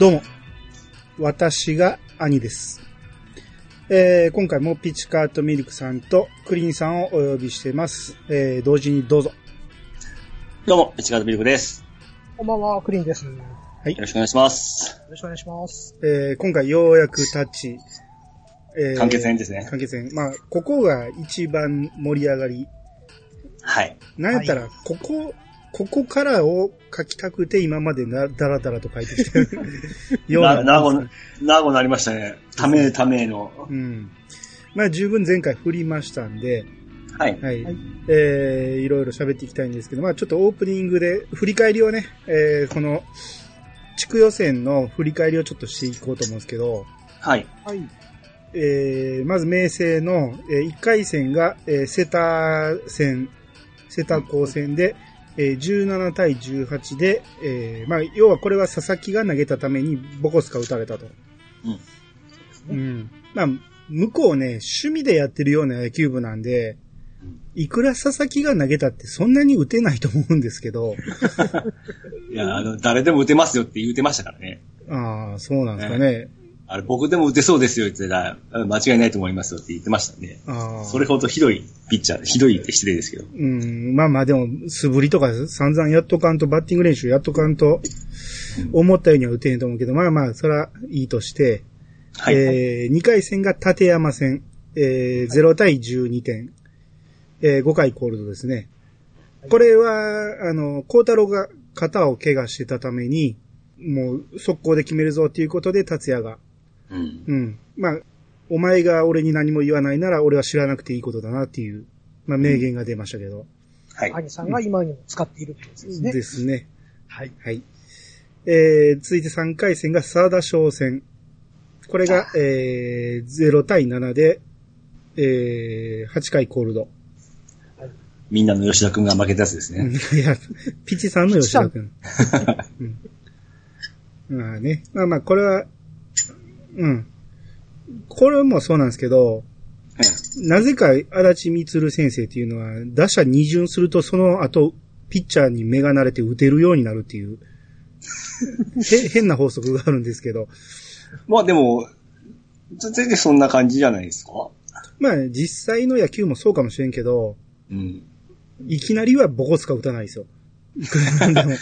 どうも。私が兄です。えー、今回もピチカートミルクさんとクリーンさんをお呼びしてます。えー、同時にどうぞ。どうも、市川ミルクです。こんばんは、クリーンです。よよろしくお願いします。ろしくお願いします。えー、今回ようやくタッチ。えー完結編ですね完結編。まあ、ここが一番盛り上がり。はい。なんやったら、ここ、ここからを書きたくて今までな、だらだらと書いてきてるような。な、なご、なごなりましたね。ためための。うん。まあ十分前回振りましたんで、はい。はい。はいえー、いろいろ喋っていきたいんですけど、まあちょっとオープニングで振り返りをね、えー、この、地区予選の振り返りをちょっとしていこうと思うんですけど、はい。はい。えー、まず明星の、え1回戦が、えー、セタ戦、セタ高戦で、えー、17対18で、えー、まあ、要はこれは佐々木が投げたためにボコスカ打たれたと。うん。うん。まあ、向こうね、趣味でやってるような野球部なんで、いくら佐々木が投げたってそんなに打てないと思うんですけど、いや、あの、誰でも打てますよって言ってましたからね。ああ、そうなんですかね。あれ、僕でも打てそうですよって言ってたら、間違いないと思いますよって言ってましたね。それほどひどいピッチャー、ひどいって失礼ですけど。うん、まあまあでも、素振りとか散々やっとかんと、バッティング練習やっとかんと、思ったようには打てへんと思うけど、まあまあ、それはいいとして、はい。えー、2回戦が立山戦、えー、0対12点、えー、5回コールドですね。これは、あの、孝太郎が肩を怪我してたために、もう、速攻で決めるぞっていうことで、達也が、うん。うん。まあ、お前が俺に何も言わないなら、俺は知らなくていいことだなっていう、まあ、名言が出ましたけど。はい。兄さんが今にも使っているってやつですね。ですね。はい。はい。えー、続いて3回戦が沢田商戦。これが、えー、0対7で、えー、8回コールド。みんなの吉田くんが負けたやつですね。いや、ピチさんの吉田君。うん、まあね。まあまあ、これは、うん。これもそうなんですけど、なぜか足立光先生っていうのは、打者二巡するとその後、ピッチャーに目が慣れて打てるようになるっていう、へ変な法則があるんですけど、まあでも、全然そんな感じじゃないですか？まあ実際の野球もそうかもしれんけど、うん。いきなりはボコスカ打たないですよ。いくらなんでも。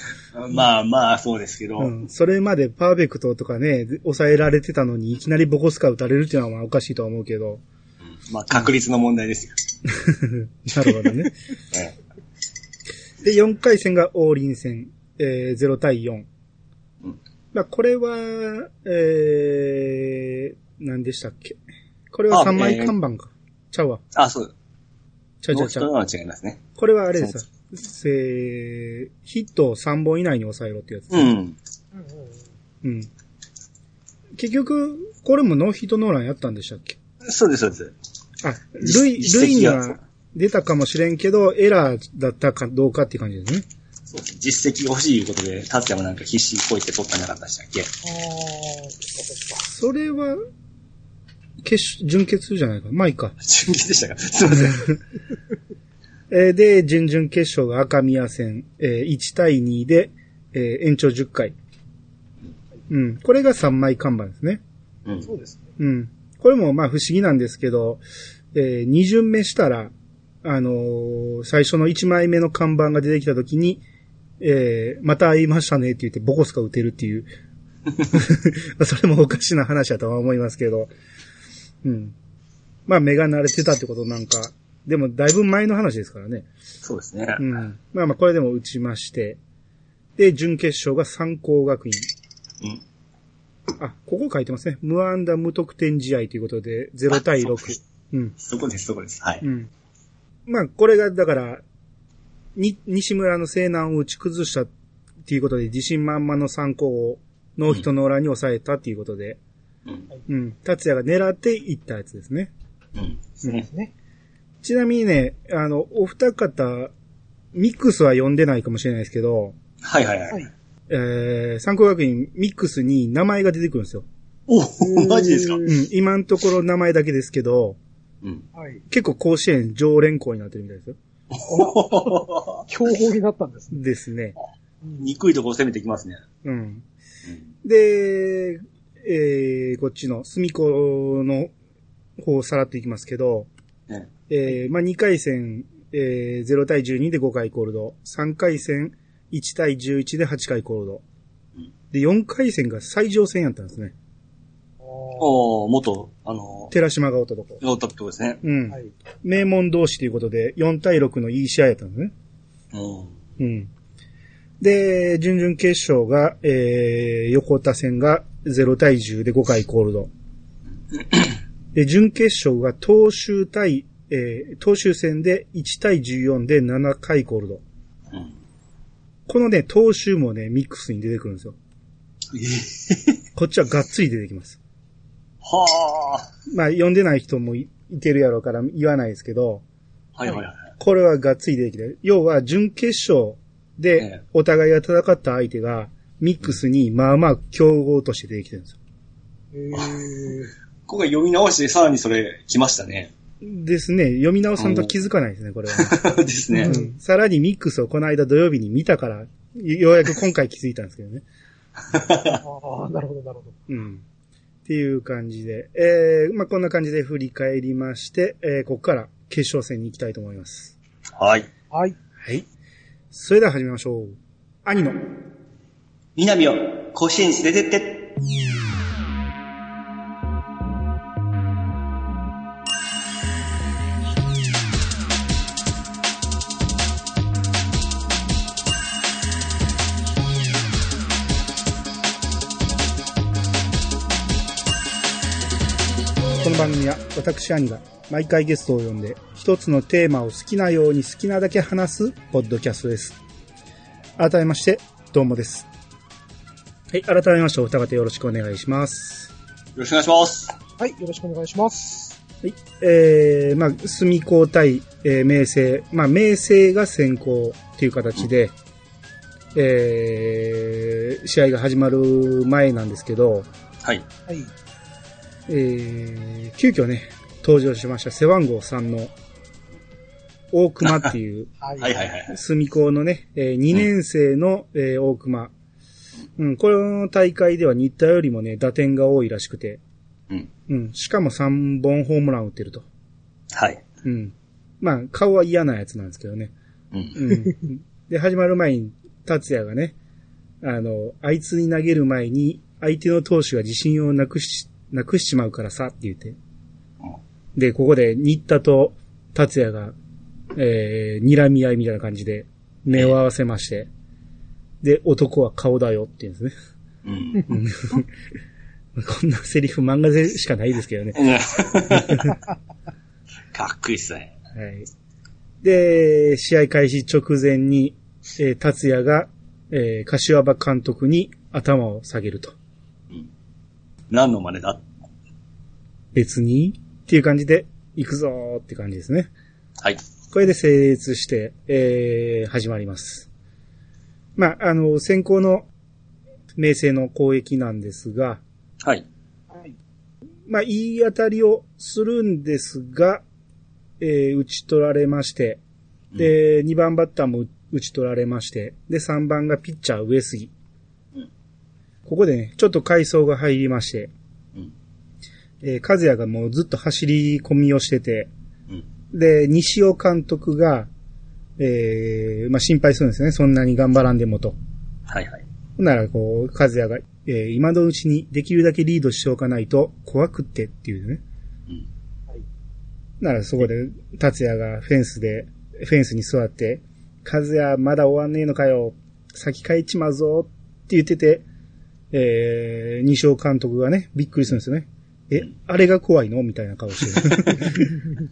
まあまあ、そうですけど。うん。それまでパーフェクトとかね、抑えられてたのに、いきなりボコスカ打たれるっていうのはまあおかしいとは思うけど。まあ、確率の問題ですよ。なるほどね。で、4回戦が王林戦、えー、0対4。うんまあ、これは、えー、何でしたっけ？これはあ3枚えー看板か。ちゃうわ。あ、そう。ちゃうちゃうちゃう。違いますね。これはあれですえー、ヒットを3本以内に抑えろってやつ。うん。うん。結局、これもノーヒットノーランやったんでしたっけ？そうです、そうです。あ、ルイ、実ルイには出たかもしれんけど、エラーだったかどうかっていう感じですね。そうです実績欲しいいうことで、達也もなんか必死にこいて取ったんじゃなかったでしたっけ？あー、そっかそっか。それは、決、準決じゃないか。まあいいか。準決でしたか？すいません。えーで、準々決勝が赤宮戦、えー1対2で、えー延長10回。うん。これが3枚看板ですね。うん。そうですね。うん。これもまあ不思議なんですけど、えー、2巡目したら、あのー最初の1枚目の看板が出てきたときに、えー、また会いましたねって言ってボコスカ打てるっていう。それもおかしな話だとは思いますけど。うん。まあ目が慣れてたってことなんか、でもだいぶ前の話ですからね。そうですね。うん。まあまあこれでも打ちまして。で、準決勝が三高学院。うん。あ、ここ書いてますね。無安打無得点試合ということで、0対6あそうで。うん。そこです、そこです。はい。うん。まあ、これが、だから、に、西村の西南を打ち崩したっていうことで、自信満々の参考をノーヒットノーランに抑えたっていうことで、うん。うん。達也が狙っていったやつですね。うん。そうですね。ちなみにね、あの、お二方、ミックスは読んでないかもしれないですけど、はいはいは。はいい。えー、参考学院ミックスに名前が出てくるんですよ。おマジですか？ううん。今のところ名前だけですけど、うん。はい。結構甲子園常連校になってるみたいですよ。標語になったんですね。ですね。憎いところ攻めてきますね。うん。うんで、えー、こっちの隅っこの方をさらっていきますけど、ねえー、まあ、2回戦、えー、0対12で5回コールド。3回戦、1対11で8回コールドうん。で、4回戦が最上戦やったんですね。おおー、元、あの、寺島がおったとこ。ロートってことですね。うん。はい。名門同士ということで、4対6のいい試合やったんですね。うん。うん。で、準々決勝が、えー、横田戦が0対10で5回コールド。で、準決勝が東州対、えー、東州戦で1対14で7回コールド。うん。このね、東州もね、ミックスに出てくるんですよ。えこっちはがっつり出てきます。はまあ、読んでない人もいいてるやろうから言わないですけど、あ。はいはいはい。これはがっつり出てきてる。要は、準決勝えでえ、お互いが戦った相手が、ミックスに、まあまあ、競合として出てきてるんですよ。えー、今回読み直してさらにそれ来ましたね。ですね。読み直さんと気づかないですね、これは。ですね。うんさらにミックスをこの間土曜日に見たから、ようやく今回気づいたんですけどね。ああ、なるほど、なるほど。うん。っていう感じで、えー、まあこんな感じで振り返りまして、えー、ここから決勝戦に行きたいと思います。はい。はい。はい。それでは始めましょう。兄の、南を甲子園に連れてって。番組は私兄が毎回ゲストを呼んで一つのテーマを好きなように好きなだけ話すポッドキャストです。改めまして、どうもです。はい、改めましてお二方よろしくお願いします。よろしくお願いします。はい、よろしくお願いします。はい、えー、まあ、住高対、えー、明星。まあ、明星が先行っていう形で、えー、試合が始まる前なんですけど、はい。はい。えー、急遽ね、登場しました背番号3の大熊っていう、はい。はいはいはい。住高のね、え2年生の、えー大熊。うん、この大会では新田よりもね、打点が多いらしくて、うん。うん、しかも3本ホームラン打ってると。はい。うん。まあ、顔は嫌なやつなんですけどね。うん。うん。で、始まる前に、達也がね、あの、あいつに投げる前に、相手の投手が自信をなくし、なくしちまうからさって言って。で、ここで、新田と達也が、えー、睨み合いみたいな感じで、目を合わせまして、で、男は顔だよって言うんですね。うん。う んこんなセリフ漫画でしかないですけどね。かっこいいっすね。はい。で、試合開始直前に、えー達也が、えー柏場監督に頭を下げると。うん。何の真似だ？別にっていう感じで、行くぞーって感じですね。はい。これで成立して、えー始まります。まあ、あの、先行の明星の攻撃なんですが、はい。はい。まあ、いい当たりをするんですが、えー打ち取られまして、で、2番バッターも打ち取られまして、で、3番がピッチャー上杉。うんここでね、ちょっと回想が入りまして、うん。えー、和也がもうずっと走り込みをしてて、うん。で、西尾監督が、えーまあ、心配するんですね。そんなに頑張らんでもと。はいはい。ほんなら、こう、和也が、えー今のうちにできるだけリードしておかないと怖くってっていうね。うん。ならそこで、達也がフェンスで、フェンスに座って、和也まだ終わんねえのかよ。先帰っちまうぞって言ってて、えー、西尾監督がね、びっくりするんですよね。え、あれが怖いの？みたいな顔してる。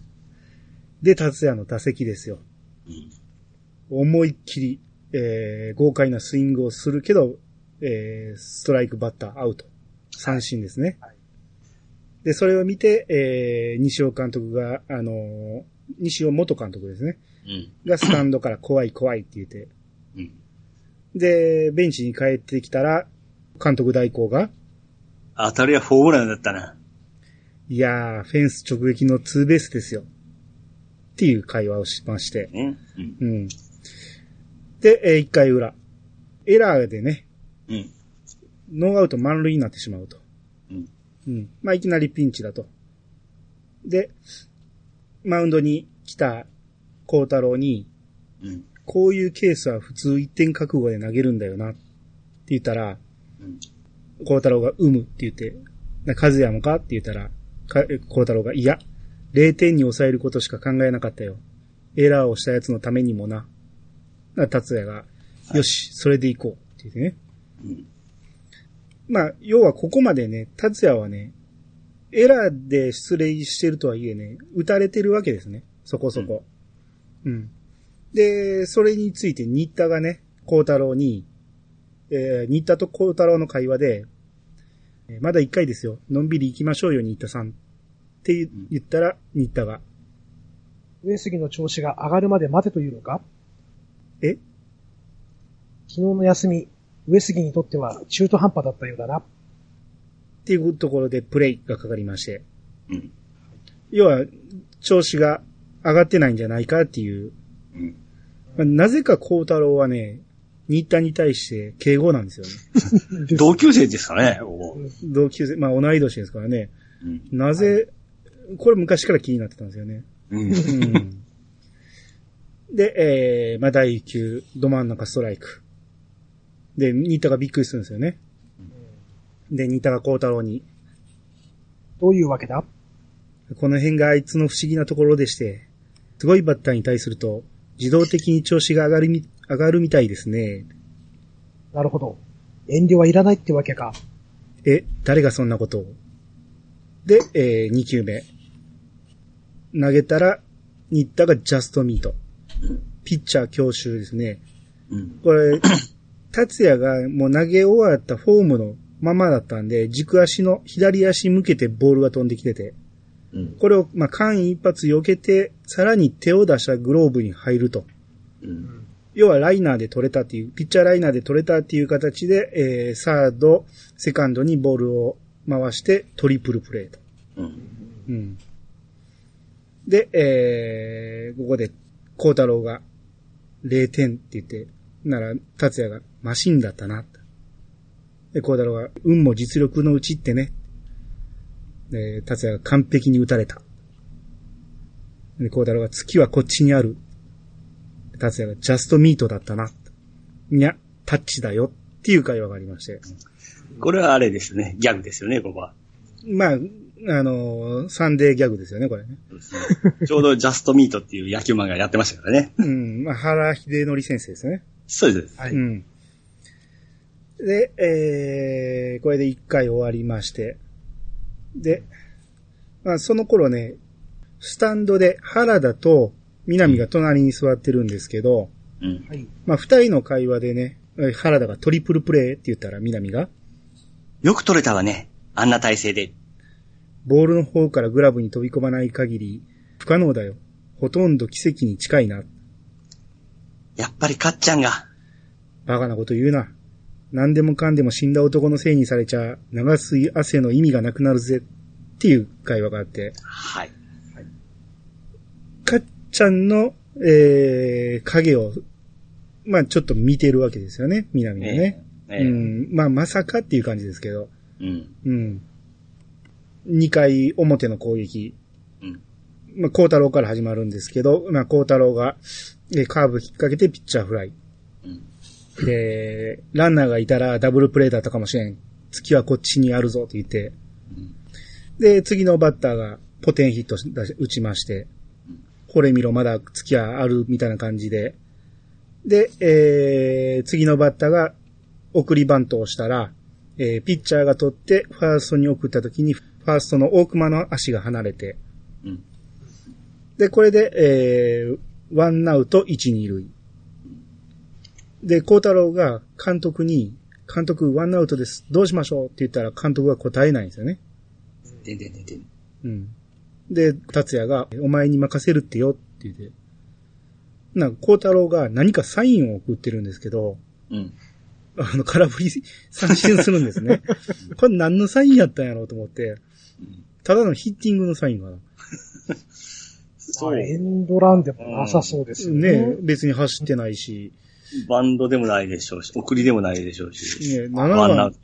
で、達也の打席ですよ。うん。思いっきり、えー、豪快なスイングをするけど、えー、ストライクバッターアウト。三振ですね。はいで、それを見て、えー、西尾監督が、あのー西尾元監督ですね。うん。がスタンドから怖い怖いって言って。うん。で、ベンチに帰ってきたら、監督代行が、当たりはホームランだったな。いやー、フェンス直撃のツーベースですよ。っていう会話をしまして。ね。うん。うん。で、えー、1回裏。エラーでね、うん。ノーアウト満塁になってしまうと。うん。うん。まあ、いきなりピンチだと。で、マウンドに来た孝太郎に、うん。こういうケースは普通一点覚悟で投げるんだよなって言ったら、うん。孝太郎がうむって言って、な和也もか？って言ったら、か孝太郎がいや、0点に抑えることしか考えなかったよ。エラーをしたやつのためにもな。な達也が、よし、それで行こうって言ってね。うん。まあ、要はここまでね、達也はね、エラーで出塁してるとはいえね、打たれてるわけですね。そこそこ。うん。で、それについて新田がね、孝太郎に、えー、新田と孝太郎の会話で、えーまだ一回ですよ。のんびり行きましょうよ、新田さん。って言言ったら、新田が、上杉の調子が上がるまで待てというのか？え？昨日の休み、上杉にとっては中途半端だったようだな。っていうところでプレイがかかりまして。うん。要は、調子が上がってないんじゃないかっていう。うん。まあなぜか孝太郎はね、新田に対して敬語なんですよね。同級生ですかね、お同級生、まあ同い年ですからね。うん。なぜ、これ昔から気になってたんですよね。うん。うん。で、えー、まあ第1球、ど真ん中ストライク。で、新田がびっくりするんですよね。で、新田が孝太郎に、どういうわけだ？この辺があいつの不思議なところでして、すごいバッターに対すると、自動的に調子が上がるみ、上がるみたいですね。なるほど。遠慮はいらないってわけか。え、誰がそんなことを？で、えー、2球目。投げたら、新田がジャストミート。ピッチャー強襲ですね。うん。これ、達也がもう投げ終わったフォームのままだったんで、軸足の左足向けてボールが飛んできてて、うん。これを、まあ、間一髪避けて、さらに手を出したグローブに入ると。うん。要はライナーで取れたっていう、ピッチャーライナーで取れたっていう形で、えー、サード、セカンドにボールを回してトリプルプレーと。うん。うん。で、えー、ここで、孝太郎が0点って言って、なら、達也がマシンだったな。で、孝太郎が、運も実力のうちってね。で、達也が完璧に打たれた。で、孝太郎が月はこっちにある。達也がジャストミートだったな。いや、タッチだよっていう会話がありまして。これはあれですね。ギャグですよね、ここは。まあ、あのーサンデーギャグですよね、これね。ねちょうどジャストミートっていう野球漫画やってましたからね。うん、まあ、原秀則先生ですね。そうです。はい。うん。で、えー、これで一回終わりまして。で、まあ、その頃ね、スタンドで原田と南が隣に座ってるんですけど、うん。はい。まあ、二人の会話でね、え原田がトリプルプレーって言ったら南が、よく取れたわね。あんな体勢で。ボールの方からグラブに飛び込まない限り、不可能だよ。ほとんど奇跡に近いな。やっぱりかっちゃんが。バカなこと言うな。何でもかんでも死んだ男のせいにされちゃ、流す汗の意味がなくなるぜ。っていう会話があって、はい。かっちゃんの、えー、影を、まあちょっと見てるわけですよね、南がね。ええうん。まあまさかっていう感じですけど。うん。うん。2回表の攻撃。うん。まあ、孝太郎から始まるんですけど、まあ、孝太郎が、えーカーブ引っ掛けてピッチャーフライ。うん。で、ランナーがいたらダブルプレーだったかもしれん。月はこっちにあるぞって言って。で、次のバッターがポテンヒット打ちまして、これ見ろ、まだ月はあるみたいな感じで。で、えー、次のバッターが送りバントをしたら、えー、ピッチャーが取ってファーストに送った時に、ファーストの大熊の足が離れて、うん。で、これで、えー、ワンアウト1、2塁。で、孝太郎が監督に、監督ワンアウトです。どうしましょう？って言ったら監督が答えないんですよね。でんでんでんでん。うん。で、達也が、お前に任せるってよって言って。なんか、孝太郎が何かサインを送ってるんですけど、うん。あの、空振り三振するんですね。これ何のサインやったんやろうと思って、ただのヒッティングのサインかな。そう。まあエンドランでもなさそうですよね。ね別に走ってないし、バンドでもないでしょうし、送りでもないでしょうし。ね、7ワンアウ番。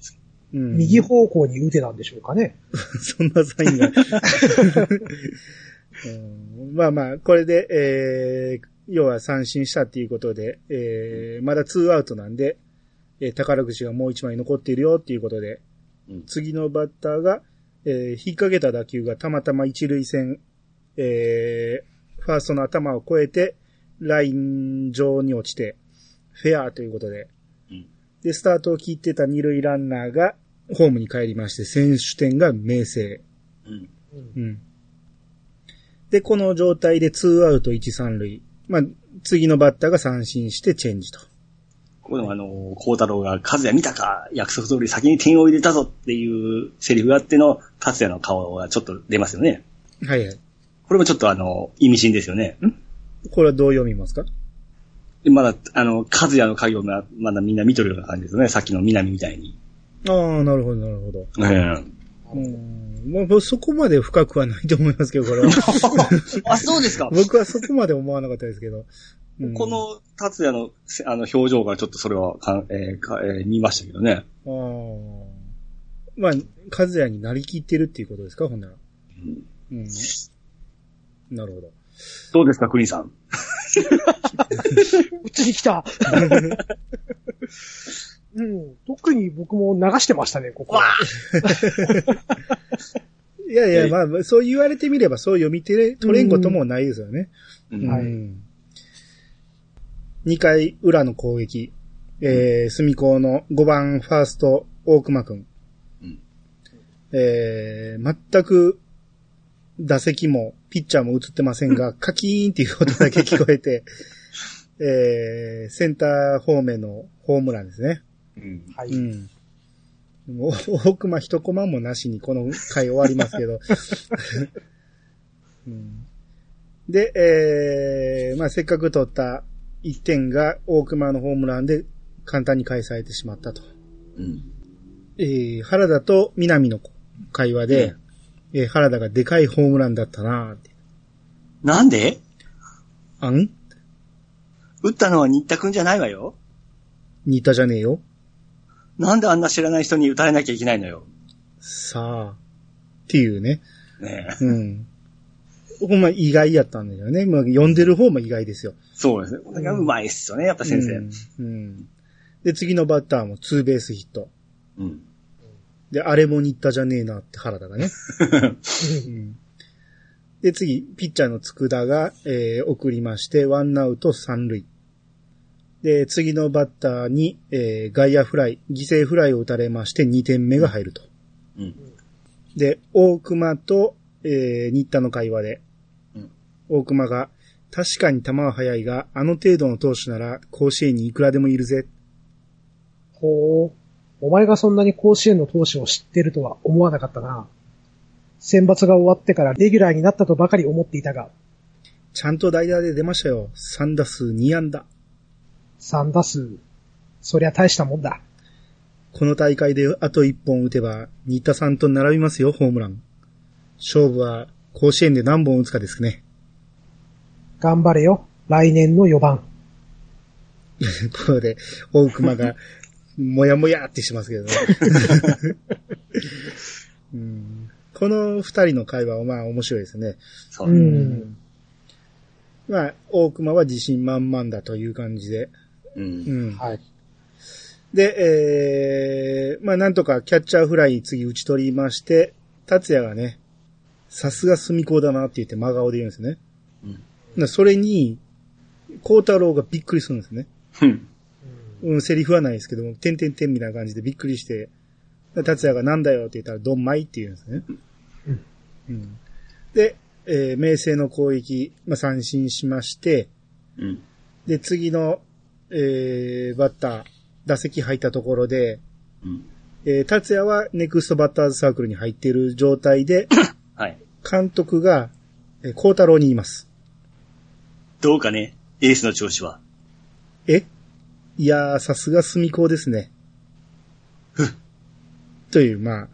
うん、右方向に打てなんでしょうかね。そんなサインが。うん。まあまあ、これで、えー、要は三振したっていうことで、えー、まだツーアウトなんで、えー宝くじがもう一枚残っているよっていうことで、うん。次のバッターが、えー、引っ掛けた打球がたまたま一塁線、えー、ファーストの頭を越えて、ライン上に落ちて、フェアということで、うん。で、スタートを切ってた二塁ランナーが、ホームに帰りまして、選手点が明星。うん。うん。で、この状態で2アウト1、3塁。まあ、次のバッターが三振してチェンジと。ここでもあの、孝太郎が、和也見たか約束通り先に点を入れたぞっていうセリフがあっての、達也の顔がちょっと出ますよね。はいはい。これもちょっとあの、意味深ですよね。ん？これはどう読みますか？でまだ、あの、和也の影をままだみんな見とるような感じですよね。さっきの南みたいに。ああ、なるほど、なるほど。うん。うん。まあ、そこまで深くはないと思いますけど、これは。あ、そうですか。僕はそこまで思わなかったですけど。うんこ、の達也のせあの表情がちょっとそれはかん、えーかえー見ましたけどね。ああ。まあ、和也になりきってるっていうことですか、ほんなら。うんうん。なるほど。どうですか、クリーンさん？うちに来た。うん。特に僕も流してましたね、ここは。いやいや、えまあ、そう言われてみれば、そう読み取れ、取れんこともないですよね。うんはいうん2回裏の攻撃。えー、隅高の5番ファースト、大熊くん。うんえー、全く、打席も、ピッチャーも映ってませんが、カキーンっていう音だけ聞こえて、えー、センター方面のホームランですね。うんはい。うん。もう、大熊一コマもなしにこの回終わりますけど。うん、で、えー、まあ、せっかく取った1点が大熊のホームランで簡単に返されてしまったと。うん。えー、原田と南の会話で、えー原田がでかいホームランだったなーって。なんで？あん？打ったのは新田くんじゃないわよ。似たじゃねえよ。なんであんな知らない人に打たれなきゃいけないのよ。さあ。っていうね。ねえ。うん。ほんま意外やったんだよね。まあ、読んでる方も意外ですよ。そうですね。これがうまいっすよね、やっぱ先生。うん。うんで、次のバッターもツーベースヒット。うん。で、あれも新田じゃねえなって原田がね。うんで、次、ピッチャーの佃が、えー送りまして、ワンアウト三塁。で、次のバッターに、えー外野フライ、犠牲フライを打たれまして2点目が入ると。うん。で、大熊と、えー、新田の会話で、うん大熊が、確かに球は速いが、あの程度の投手なら甲子園にいくらでもいるぜ。ほう。お前がそんなに甲子園の投手を知ってるとは思わなかったな。選抜が終わってからレギュラーになったとばかり思っていたが、ちゃんと代打で出ましたよ。3打数2安打。3打数。そりゃ大したもんだ。この大会であと1本打てば、新田さんと並びますよ、ホームラン。勝負は甲子園で何本打つかですね。頑張れよ。来年の4番。ここで、大熊が、もやもやってしますけどね。うんこの二人の会話はまあ面白いですね。そうう。ん。まあ、大熊は自信満々だという感じで。う。うんん。はい。で、えー、まあなんとかキャッチャーフライ次打ち取りまして、達也がね、さすが隅高だなって言って真顔で言うんですね。うん。なそれに、孝太郎がびっくりするんですね。うん。うん、セリフはないですけども、てんてんてんみたいな感じでびっくりして、達也がなんだよって言ったら、どんまいって言うんですね。うんうんで、えー、明星の攻撃、まあ、三振しまして、うん。で、次の、えー、バッター、打席入ったところで、うん。えー、達也はネクストバッターズサークルに入っている状態で、はい。監督が、えー、孝太郎に言います。どうかね、エースの調子は。え？いやー、さすが隅高ですね。という、まあ、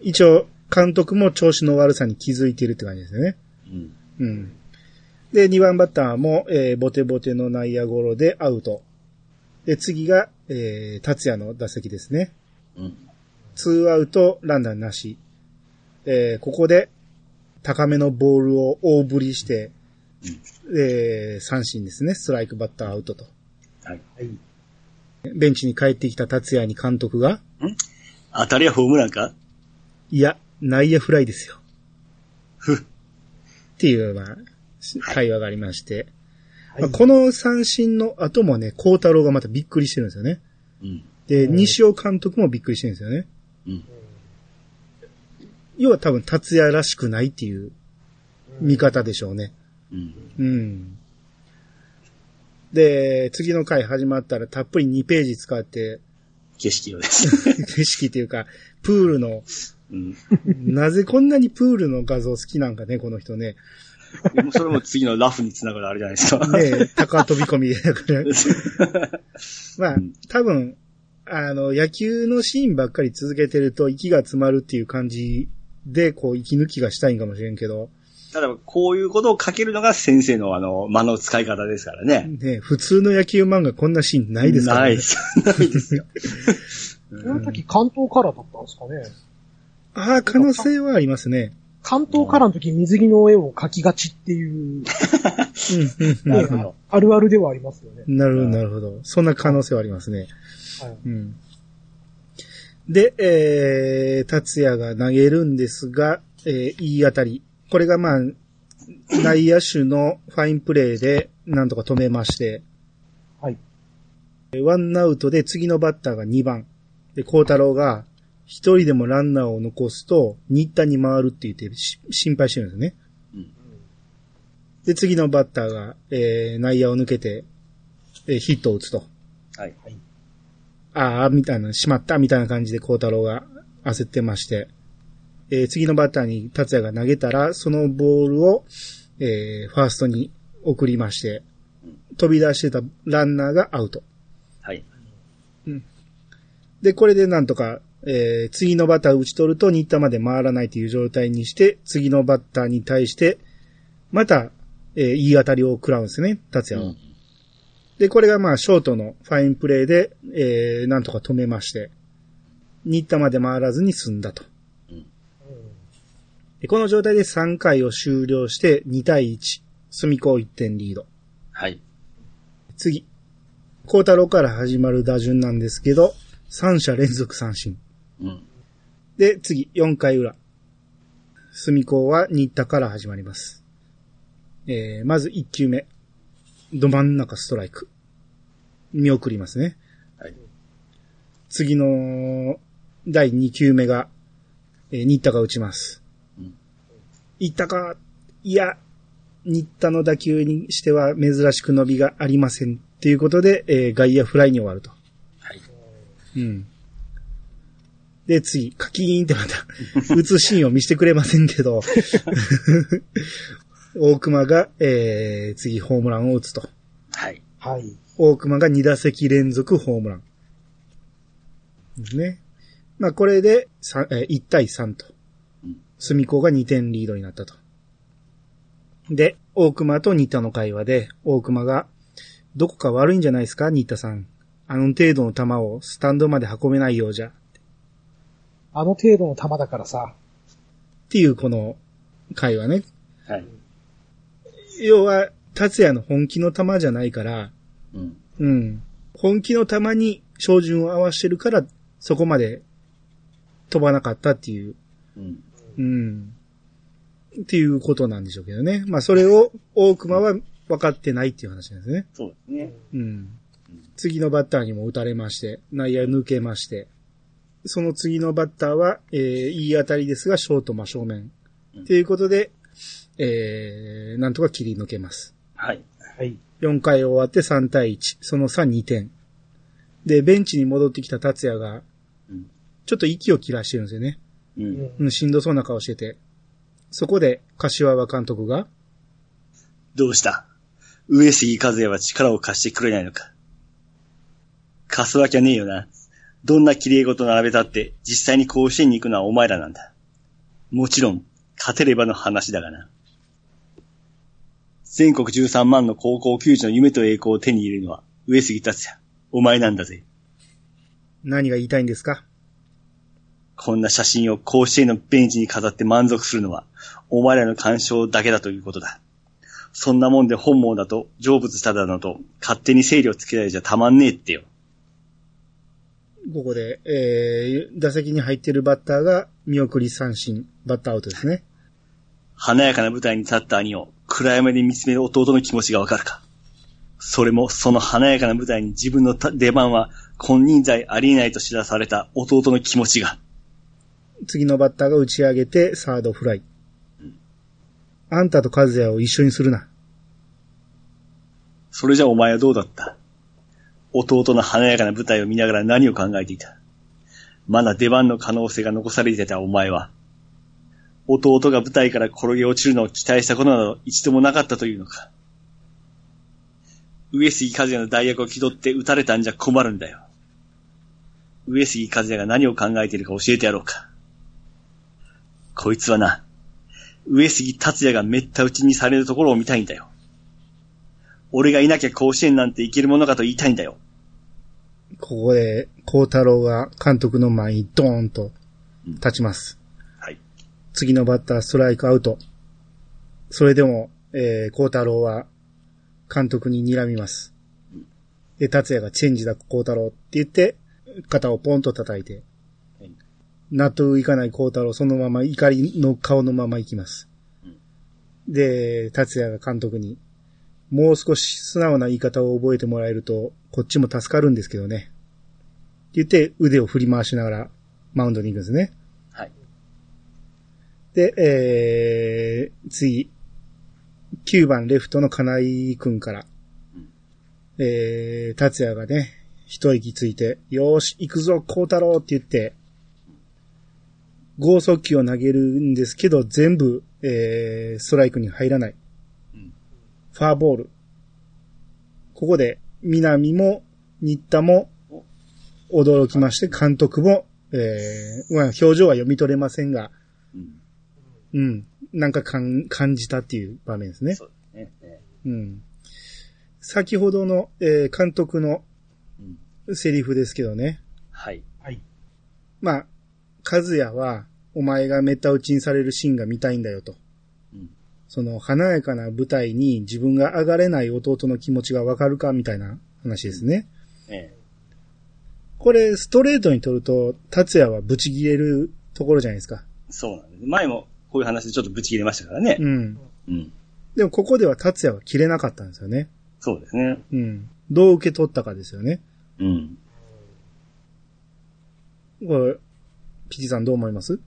一応、監督も調子の悪さに気づいているって感じですよね。うん。うん。で、2番バッターも、えーボテボテの内野ゴロでアウト。で、次が、えー、達也の打席ですね。うん。ツーアウト、ランナーなし。えー、ここで、高めのボールを大振りして、えー、三振ですね。ストライクバッターアウトと。はい。はい。ベンチに帰ってきた達也に監督が、当たりはホームランか？いや、内野フライですよ。ふっ。っていう、まあ、会話がありまして。はいまあ、この三振の後もね、孝太郎がまたびっくりしてるんですよね。うん。で、うん西尾監督もびっくりしてるんですよね。うん。要は多分達也らしくないっていう見方でしょうね。うん。うん。で、次の回始まったらたっぷり2ページ使って、景色をです。景色っていうか、プールの、うん。なぜこんなにプールの画像好きなんかね、この人ね。で もそれも次のラフにつながるあれじゃないですか。ね高飛び込みだから。まあうん、多分、あの、野球のシーンばっかり続けてると息が詰まるっていう感じで、こう、息抜きがしたいんかもしれんけど、ただ、こういうことを書けるのが先生のあの、間の使い方ですからね。ね、普通の野球漫画こんなシーンないですからね。ないです。ないですよ。この時関東カラーだったんですかね。ああ、可能性はありますね。関東カラーの時水着の絵を描きがちっていう、なるほど。あるあるではありますよね。なるほど、なるほど。そんな可能性はありますね。はい。うん。で、えー、達也が投げるんですが、えー、いい当たり。これがまあ、内野手のファインプレーでなんとか止めまして、はい。ワンアウトで次のバッターが2番。で、孝太郎が一人でもランナーを残すと、新田に回るって言ってし心配してるんですよね。で、次のバッターが、えー、内野を抜けて、えーヒットを打つと。はい。ああ、みたいな、しまった、みたいな感じで孝太郎が焦ってまして、えー次のバッターに達也が投げたら、そのボールを、えーファーストに送りまして、飛び出してたランナーがアウト。はい。で、これでなんとか、えー次のバッターを打ち取ると新田まで回らないという状態にして、次のバッターに対して、また、えーいい当たりを食らうんですね、達也は。で、これがまあ、ショートのファインプレーで、えー、なんとか止めまして、新田まで回らずに済んだと。でこの状態で3回を終了して2対1、隅子1点リード。はい。次。孝太郎から始まる打順なんですけど、3者連続三振。うん。で、次、4回裏。隅子は新田から始まります。えー、まず1球目。ど真ん中ストライク。見送りますね。はい。次の第2球目が、えー、新田が打ちます。うんいったかいや、新田の打球にしては珍しく伸びがありません。っていうことで、えー外野フライに終わると。はい。うん。で、次、カキーンってまた、打つシーンを見せてくれませんけど、大熊が、えー、次ホームランを打つと。はい。はい。大熊が2打席連続ホームラン。ですね。まあ、これで、さえー1対3とうん。隅子が2点リードになったと。で、大熊と新田の会話で、大熊が、どこか悪いんじゃないですか新田さん。あの程度の球をスタンドまで運べないようじゃ。あの程度の球だからさ。っていうこの会話ね。はい。要は、達也の本気の球じゃないから、うん。うん。本気の球に照準を合わせてるから、そこまで飛ばなかったっていう、うん。うん。っていうことなんでしょうけどね。まあそれを 大熊は分かってないっていう話なんですね。そうですね。うん。次のバッターにも打たれまして、内野抜けまして、その次のバッターは、えー、いい当たりですが、ショート真正面。うんということで、えー、なんとか切り抜けます。はい。はい。4回終わって3対1。その差2点。で、ベンチに戻ってきた達也が、うん。ちょっと息を切らしてるんですよね。う。うんんうん、しんどそうな顔してて。そこで、柏和監督が、どうした？上杉和也は力を貸してくれないのか貸すわけねえよな。どんな綺麗事並べたって、実際に甲子園に行くのはお前らなんだ。もちろん、勝てればの話だがな。全国13万の高校球児の夢と栄光を手に入れるのは、上杉達也。お前なんだぜ。何が言いたいんですか？こんな写真を甲子園のベンチに飾って満足するのは、お前らの干渉だけだということだ。そんなもんで本望だと、成仏しただのと、勝手に整理をつけられちゃたまんねえってよ。ここで、えー、打席に入ってるバッターが見送り三振、バッターアウトですね。華やかな舞台に立った兄を暗闇で見つめる弟の気持ちがわかるか。それもその華やかな舞台に自分のた出番は金輪際ありえないと知らされた弟の気持ちが。次のバッターが打ち上げてサードフライ。あんたと和也を一緒にするな。それじゃお前はどうだった？弟の華やかな舞台を見ながら何を考えていたまだ出番の可能性が残されていたお前は、弟が舞台から転げ落ちるのを期待したことなど一度もなかったというのか。上杉和也の代役を気取って撃たれたんじゃ困るんだよ。上杉和也が何を考えているか教えてやろうか。こいつはな、上杉達也がめった打ちにされるところを見たいんだよ。俺がいなきゃ甲子園なんていけるものかと言いたいんだよ。ここで、孝太郎が監督の前にドーンと立ちます。はい。次のバッターストライクアウト。それでも、えー、孝太郎は監督に睨みます。で、達也がチェンジだ孝太郎って言って、肩をポンと叩いてはい、納得いかない孝太郎そのまま怒りの顔のまま行きます。で、達也が監督に、もう少し素直な言い方を覚えてもらえると、こっちも助かるんですけどね。って言って腕を振り回しながらマウンドに行くんですね。はい。で、えー、次、9番レフトの金井くんから、えー、達也がね、一息ついて、よーし、行くぞ、孝太郎って言って、剛速球を投げるんですけど、全部、えー、ストライクに入らない。うんファーボール。ここで、南も、新田も、驚きまして、監督も、えー、まあ、表情は読み取れませんが、うん。うん。なんか感感じたっていう場面ですね。そうですね。ねうん。先ほどの、えー監督のうん。セリフですけどね。はい。はい。まあ、和也は、お前がめった打ちにされるシーンが見たいんだよと。うん。その華やかな舞台に自分が上がれない弟の気持ちがわかるかみたいな話ですね。ねこれ、ストレートに取ると、達也はブチ切れるところじゃないですか。そうなんです。前もこういう話でちょっとブチ切れましたからね。うん。うん。でもここでは達也は切れなかったんですよね。そうですね。うん。どう受け取ったかですよね。うん。これ、ピチさんどう思います？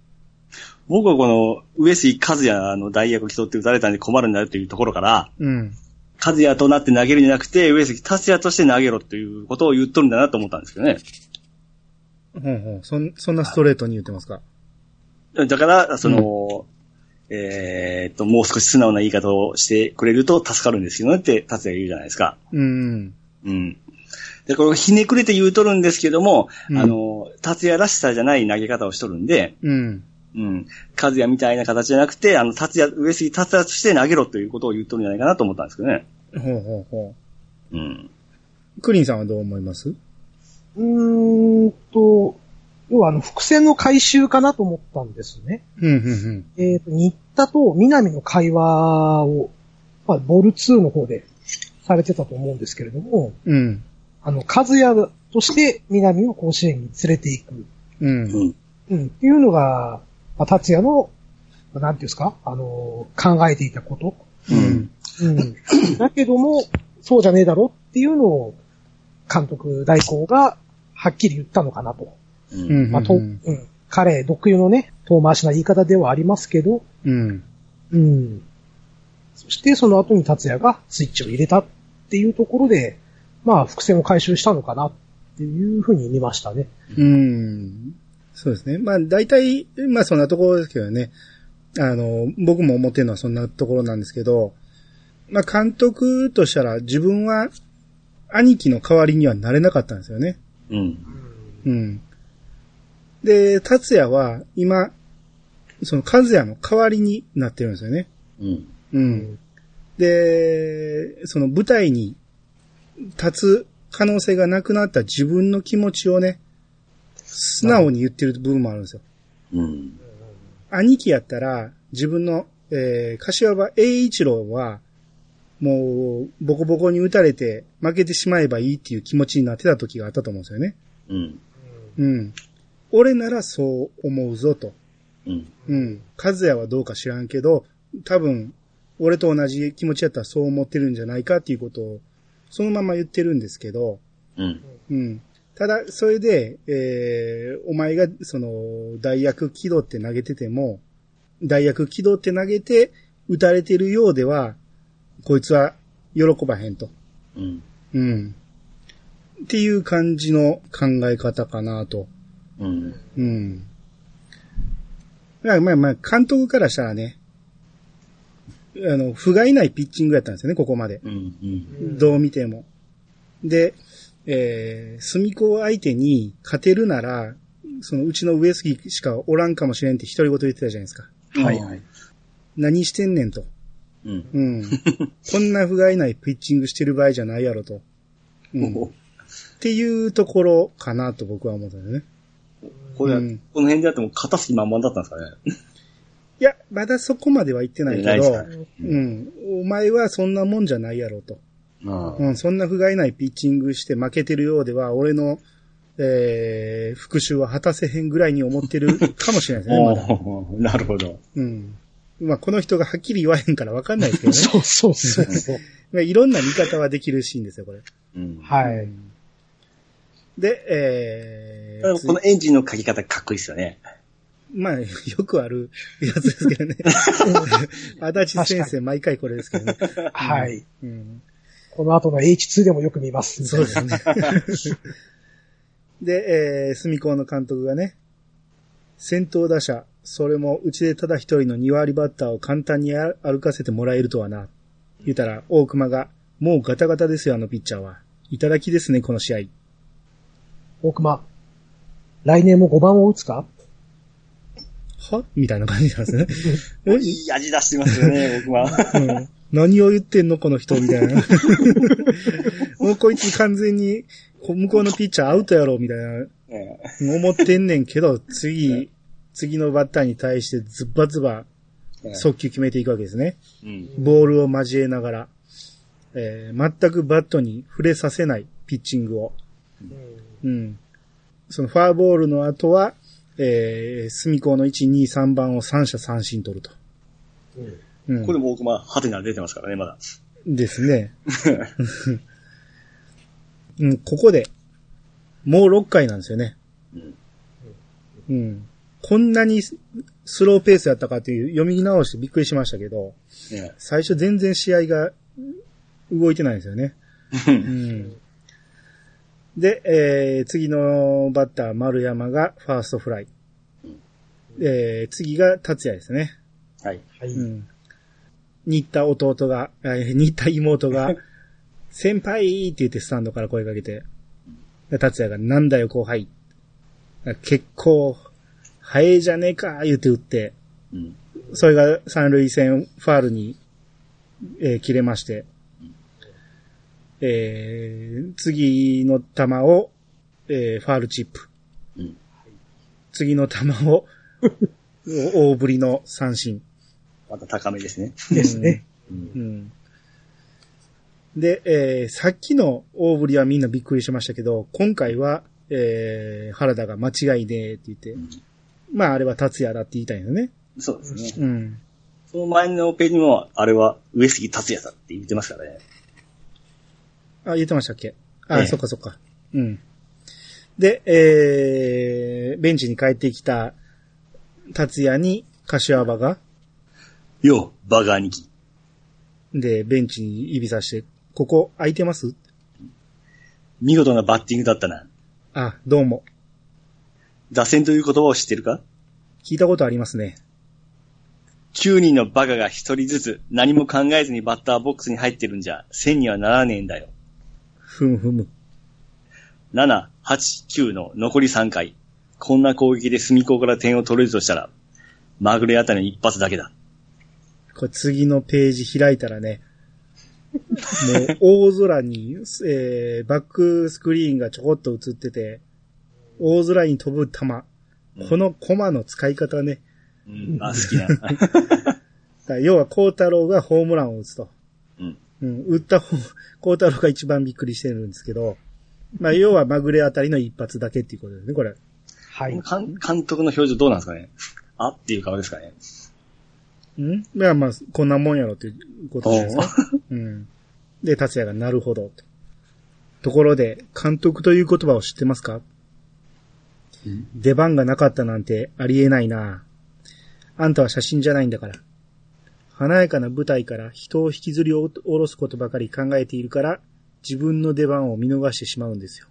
僕はこの、上杉和也の代役を競って打たれたんで困るんだよというところから、うん。和也となって投げるんじゃなくて、上杉達也として投げろということを言っとるんだなと思ったんですけどね。ほんほん。そん、そんなストレートに言ってますか？だから、その、えーっと、もう少し素直な言い方をしてくれると助かるんですけどねって達也言うじゃないですか。うん。うん。で、これひねくれて言うとるんですけども、うんあの、達也らしさじゃない投げ方をしとるんで、うん。うん。和也みたいな形じゃなくて、あの、達也、上杉達也として投げろということを言っとるんじゃないかなと思ったんですけどね。ほうほうほうん。う。クリンさんはどう思います？うーんと、要はあの、伏線の回収かなと思ったんですね。うん、うん、えっ、と、新田と南の会話を、まあ、ボル2の方でされてたと思うんですけれども、うん。うん。あの、和也として南を甲子園に連れて行く。うん。うん。うん。っていうのが、まあ、達也の、まあなんていうんですか？あの、考えていたこと。うん。うん。だけども、そうじゃねえだろっていうのを、監督代行がはっきり言ったのかなと。う。うんん。まあ、と、うん。彼特有のね、遠回しな言い方ではありますけど、うん。うん。そしてその後に達也がスイッチを入れたっていうところで、まあ、伏線を回収したのかなっていうふうに見ましたね。うん。そうですね。まあ、大体、まあ、そんなところですけどね。あの、僕も思ってるのはそんなところなんですけど、まあ、監督としたら自分は兄貴の代わりにはなれなかったんですよね。うん。うん。で、達也は今、その和也の代わりになってるんですよね。うん。うん。で、その舞台に立つ可能性がなくなった自分の気持ちをね、素直に言ってる部分もあるんですよ。うん。兄貴やったら、自分の、えー、柏場栄一郎は、もう、ボコボコに打たれて負けてしまえばいいっていう気持ちになってた時があったと思うんですよね。うん。うん。俺ならそう思うぞと。うん。うん。和也はどうか知らんけど、多分、俺と同じ気持ちやったらそう思ってるんじゃないかっていうことを、そのまま言ってるんですけど、うん。うん。ただ、それで、えー、お前が、その、代役気取って投げてても、代役気取って投げて、打たれてるようでは、こいつは喜ばへんと。うん。うん。っていう感じの考え方かなと。うん。うん。まあまあまあ、監督からしたらね、あの、不甲斐ないピッチングやったんですよね、ここまで。うん。うん。どう見ても。で、えー、隅子相手に勝てるなら、そのうちの上杉しかおらんかもしれんって独り言言ってたじゃないですか。はいはい。何してんねんと。うん。うん。こんな不甲斐ないピッチングしてる場合じゃないやろと。うん。っおていうところかなと僕は思ったんだよね。これ、うんこの辺でやっても肩すき満々だったんですかね。いや、まだそこまでは言ってないけどないですか、うん。お前はそんなもんじゃないやろと。あうん、そんな不甲斐ないピッチングして負けてるようでは、俺の、えー、復讐は果たせへんぐらいに思ってるかもしれないですね、まなるほど。うん。まあ、この人がはっきり言わへんからわかんないですけどね。そうそうそうそう。まあいろんな見方はできるシーンですよ、これ。うん。はい。で、えー、このエンジンの書き方かっこいいですよね。まあ、よくあるやつですけどね。足立先生、毎回これですけどね。はい。うん、この後の H2 でもよく見ます。そうですね。で、えー、隅高の監督がね、先頭打者、それもうちでただ一人の2割バッターを簡単に歩かせてもらえるとはな。言ったら、大熊が、もうガタガタですよ、あのピッチャーは。いただきですね、この試合。大熊、来年も5番を打つか？は？みたいな感じなんですね。えいい味出してますよね、僕は。うん何を言ってんのこの人みたいな。もうこいつ完全に、こ向こうのピッチャーアウトやろみたいな、え思ってんねんけど、次、次のバッターに対してズバズバえ速球決めていくわけですね。うん。ボールを交えながら、えー全くバットに触れさせないピッチングを。うん。そのファーボールの後は、えー、隅高の1、2、3番を三者三振取ると。うん。これも僕はハテナ出てますからね、まだ。ですね。うん、ここで、もう6回なんですよね。うん。うん。こんなにススローペースやったかっていう読み直してびっくりしましたけど、ね最初全然試合が動いてないんですよね。うん。で、えー、次のバッター、丸山がファーストフライ。えー、次が達也ですね。はい。はい。うん。新田弟が、えー新田妹が、先輩って言ってスタンドから声かけて、で達也がなんだよ後輩。結構、早いじゃねえか言って打って、うん。それが三塁線ファールに、えー切れまして、えー次の球を、えーファールチップ。うん。次の球を、大振りの三振。また高めですね。ですね。うんう。ん。で、えーさっきの大振りはみんなびっくりしましたけど、今回は、えー原田が間違いねえって言って、まああれは達也だって言いたいのね。そうですね。うん。その前のページにも、あれは上杉達也だって言ってますからね。あ、言ってましたっけ？あ、ええそっかそっか。うん。で、えー、ベンチに帰ってきた達也に柏場が、よう、バカ兄貴。で、ベンチに指さして、ここ空いてます？見事なバッティングだったな。あ、どうも。打線という言葉を知ってるか？聞いたことありますね。?9 人のバカが1人ずつ何も考えずにバッターボックスに入ってるんじゃ、1000にはならねえんだよ。ふむふむ。7、8、9の残り3回。こんな攻撃で隅っこから点を取れるとしたら、まぐれあたりの一発だけだ。これ次のページ開いたらね、う大空に、えー、バックスクリーンがちょこっと映ってて、大空に飛ぶ球。このコマの使い方ね。うん。あ、好きな。要は、孝太郎がホームランを打つと。うん。うん、打った方、孝太郎が一番びっくりしてるんですけど、まあ、要はまぐれあたりの一発だけっていうことですね、これ。はい。監監督の表情どうなんですかねあっていう顔ですかねうん？いや、まあ、こんなもんやろっていうことですね。うん。で、達也がなるほど。ところで、監督という言葉を知ってますか？出番がなかったなんてありえないな。あんたは写真じゃないんだから。華やかな舞台から人を引きずり下ろすことばかり考えているから、自分の出番を見逃してしまうんですよ。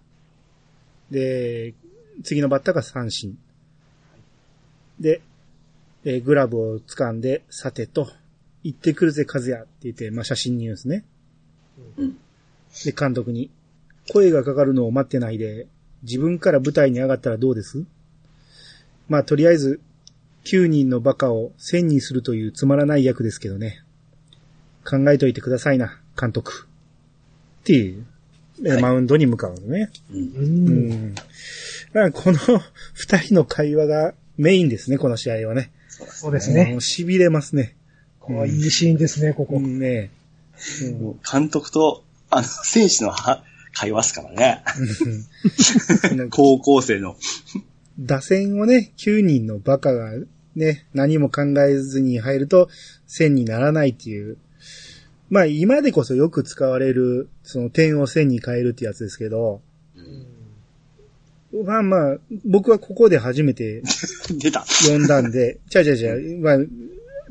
で、次のバッターが三振。で、えーグラブを掴んで、さてと、行ってくるぜ、和也って言って、まあ、写真に言うんですね。うんで、監督に、声がかかるのを待ってないで、自分から舞台に上がったらどうです？まあ、とりあえず、9人のバカを1000にするというつまらない役ですけどね。考えといてくださいな、監督。っていう、えーはいマウンドに向かうのね。うん。う。うんん。だからこの二人の会話がメインですね、この試合はね。そうですねもう。痺れますね。こういいシーンですね、ここ。うんね。監督と、あの、選手のは会話っすからね。高校生の。打線をね、9人のバカがね、何も考えずに入ると1000にならないっていう。まあ今でこそよく使われる、その点を1000に変えるってやつですけど、まあまあ、僕はここで初めて 出た。読んだんで、ちゃうちゃうちゃう、まあ、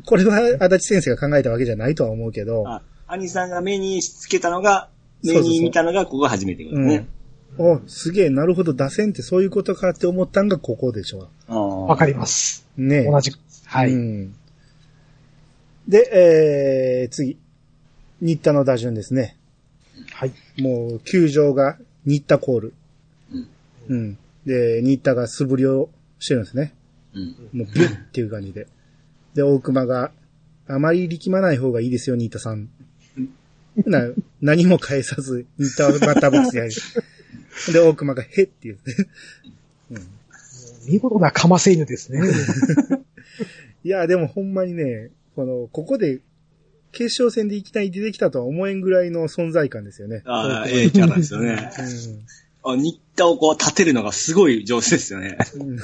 これは足立先生が考えたわけじゃないとは思うけど、あ、兄さんが目につけたのが、目に見たのがここが初めてことうんね。。お、すげえ、なるほど、打線ってそういうことかって思ったんがここでしょわわかります。う。ね同じく。はい。うん。で、えー、次。新田の打順ですね。はい。もう、球場が新田コール。うん。で、新田が素振りをしてるんですね。うん。もう、ビュッっていう感じで。で、大熊が、あまり力まない方がいいですよ、新田さん。な、何も返さず、新田はバッターボックスに入る。で、大熊が、へって言って。見事なかませ犬ですね。いや、でもほんまにね、この、ここで、決勝戦でいきなり出てきたとは思えんぐらいの存在感ですよね。ああ、ええキャラですよね。あ、新田をこう立てるのがすごい上手ですよね。うん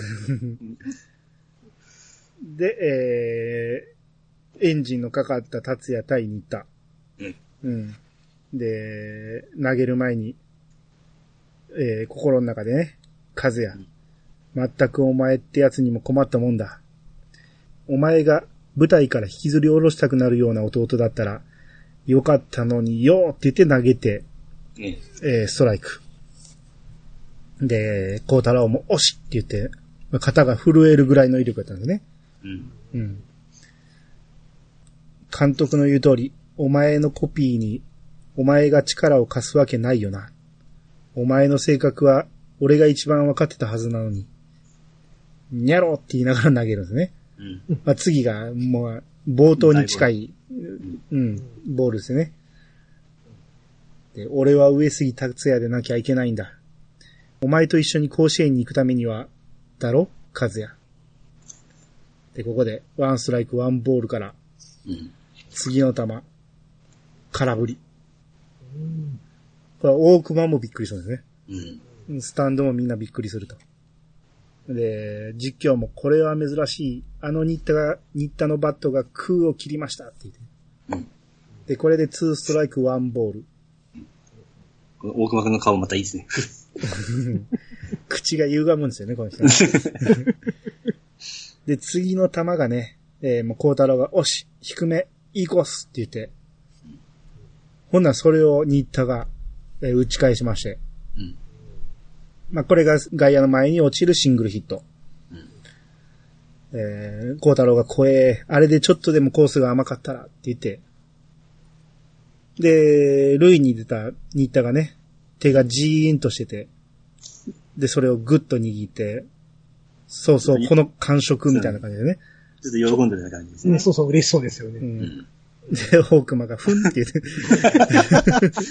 で、えー、エンジンのかかった達也対新田。うん。うん。で、投げる前に、えー、心の中でね、和也。全くお前ってやつにも困ったもんだ。お前が舞台から引きずり下ろしたくなるような弟だったら、よかったのによって言って投げて、ねえーストライク。で、孝太郎も押しって言って、まあ肩が震えるぐらいの威力だったんですね。うん。うん。監督の言う通り、お前のコピーに、お前が力を貸すわけないよな。お前の性格は、俺が一番分かってたはずなのに。にゃろって言いながら投げるんですね。うん。まあ、次が、もう、冒頭に近い、うん、ボールですね。で、俺は上杉達也でなきゃいけないんだ。お前と一緒に甲子園に行くためには、だろ？和也。で、ここで、ワンストライク、ワンボールから、うん。次の球、空振り。これ、大熊もびっくりするんですね。うん。スタンドもみんなびっくりすると。で、実況もこれは珍しい。あの新田が、新田のバットが空を切りましたって言って。うん。で、これで2ストライク1ボール。大熊くんの顔またいいですね。口が歪むんですよね、この人。で、次の球がね、えーもう孝太郎が、おし、低め、いいコースって言って。ほんならそれを新田が、えー打ち返しまして。うん。まあ、これが外野の前に落ちるシングルヒット。えー、孝太郎が声、え、あれでちょっとでもコースが甘かったらって言って。で、塁に出た新田がね、手がジーンとしてて、で、それをグッと握って、そうそう、この感触みたいな感じでね。ちょっと喜んでる感じですねうん、。そうそう、嬉しそうですようね。ん。で、大熊がふんって言って。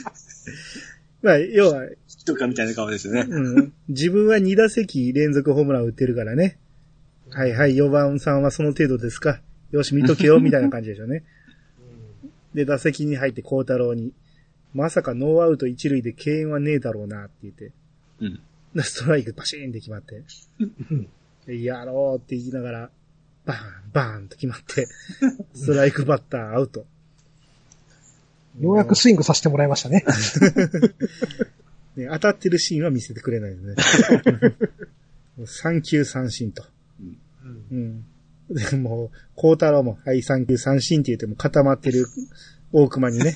まあ、要は、とかみたいな顔ですよね。うん、自分は2打席連続ホームラン打ってるからね。はいはい、4番さんはその程度ですか。よし、見とけよ、みたいな感じでしょうね。で、打席に入って孝太郎に、まさかノーアウト一塁で敬遠はねえだろうなって言って、うん。でストライクバシーンって決まって、でやろうって言いながら、バーン、バーンと決まって、ストライクバッターアウト。ようやくスイングさせてもらいましたね。ね、当たってるシーンは見せてくれないですね。もう三球三振と。うん。でもう、孝太郎も、はい、三球三振って言っても固まってる大熊にね。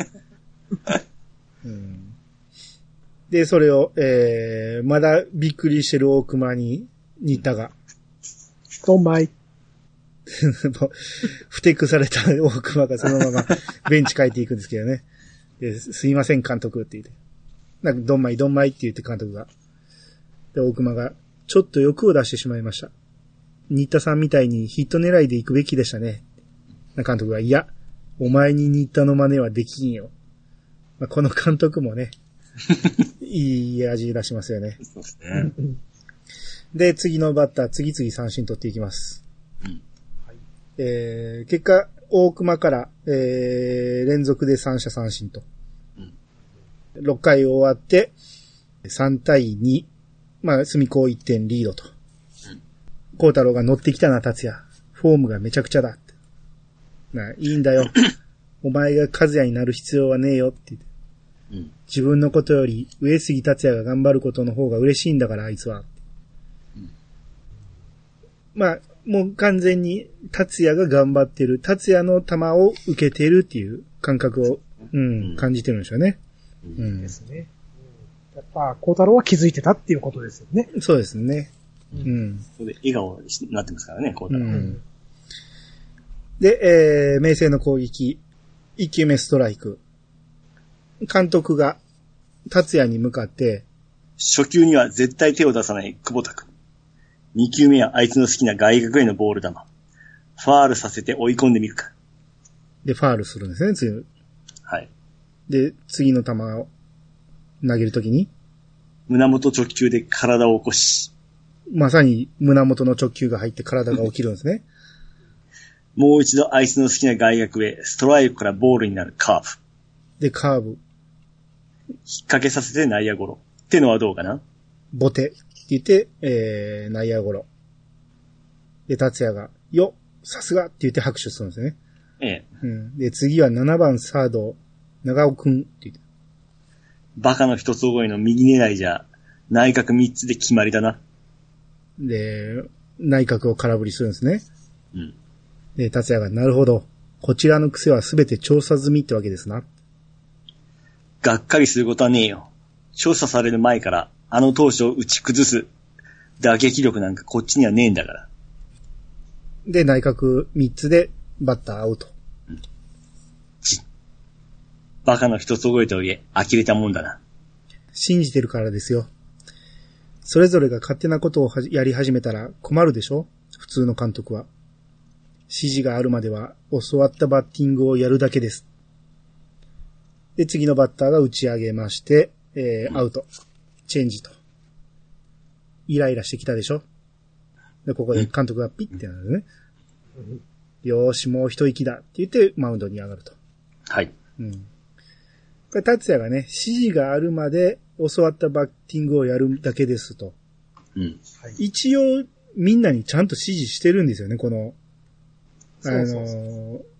うん、で、それを、えー、まだびっくりしてる大熊に、新田が、ドンマイ。も うふてくされた大熊がそのまま ベンチ帰っていくんですけどね。ですすいません、監督って言って。なんか、どんまいどんまいって言って監督が。で、大熊が、ちょっと欲を出してしまいました。新田さんみたいにヒット狙いで行くべきでしたね。な監督が、いや、お前に新田の真似はできんよ。まあ、この監督もね、いい味出しますよね。そうですね。で、次のバッター、次々三振取っていきます。うんえー、結果、大熊から、えー、連続で三者三振と。うん6回終わって、3対2。まあ、隅高1点リードと。孝太郎が乗ってきたな、達也。フォームがめちゃくちゃだ。なあ、いいんだよ。お前が和也になる必要はねえよって言って。うん。自分のことより上杉達也が頑張ることの方が嬉しいんだから、あいつは。まあ、もう完全に達也が頑張ってる、達也の球を受けてるっていう感覚を、うん、うん感じてるんでしょうね。うんで。すね。うんやっぱ、孝太郎は気づいてたっていうことですよね。そうですね。ううん。それで笑顔になってますからね、こううたら。ん。で、えー、明星の攻撃、1球目ストライク。監督が、達也に向かって、初球には絶対手を出さない久保田君。二球目はあいつの好きな外角へのボール球。ファールさせて追い込んでみるか。で、ファールするんですね、次。はい。で、次の球を投げるときに、胸元直球で体を起こし、まさに胸元の直球が入って体が起きるんですね。もう一度あいつの好きな外角へストライクからボールになるカーブ。で、カーブ、掛けさせて内野ゴロ。ってのはどうかな？ボテって言って、えー、内野ゴロ。で、達也が、よさすがって言って拍手するんですね。ええ。うん。で、次は7番サード、長尾くんって言って。バカの一つ覚えの右狙いじゃ、内角三つで決まりだな。で、内角を空振りするんですね。うん。で、達也が、なるほど。こちらの癖はすべて調査済みってわけですな。がっかりすることはねえよ。調査される前から、あの投手を打ち崩す。打撃力なんかこっちにはねえんだから。で、内角3つでバッターアウト。バカの一つ覚えとはいえ、呆れたもんだな。信じてるからですよ。それぞれが勝手なことをやり始めたら困るでしょ？普通の監督は。指示があるまでは教わったバッティングをやるだけです。で、次のバッターが打ち上げまして、えー、アウト。チェンジと。イライラしてきたでしょ？で、ここで監督がピッてなるね。よーし、もう一息だって言って、マウンドに上がると。はい。うん。これ、達也がね、指示があるまで教わったバッティングをやるだけですと。うん。一応、みんなにちゃんと指示してるんですよね、この、あのそうそうそうー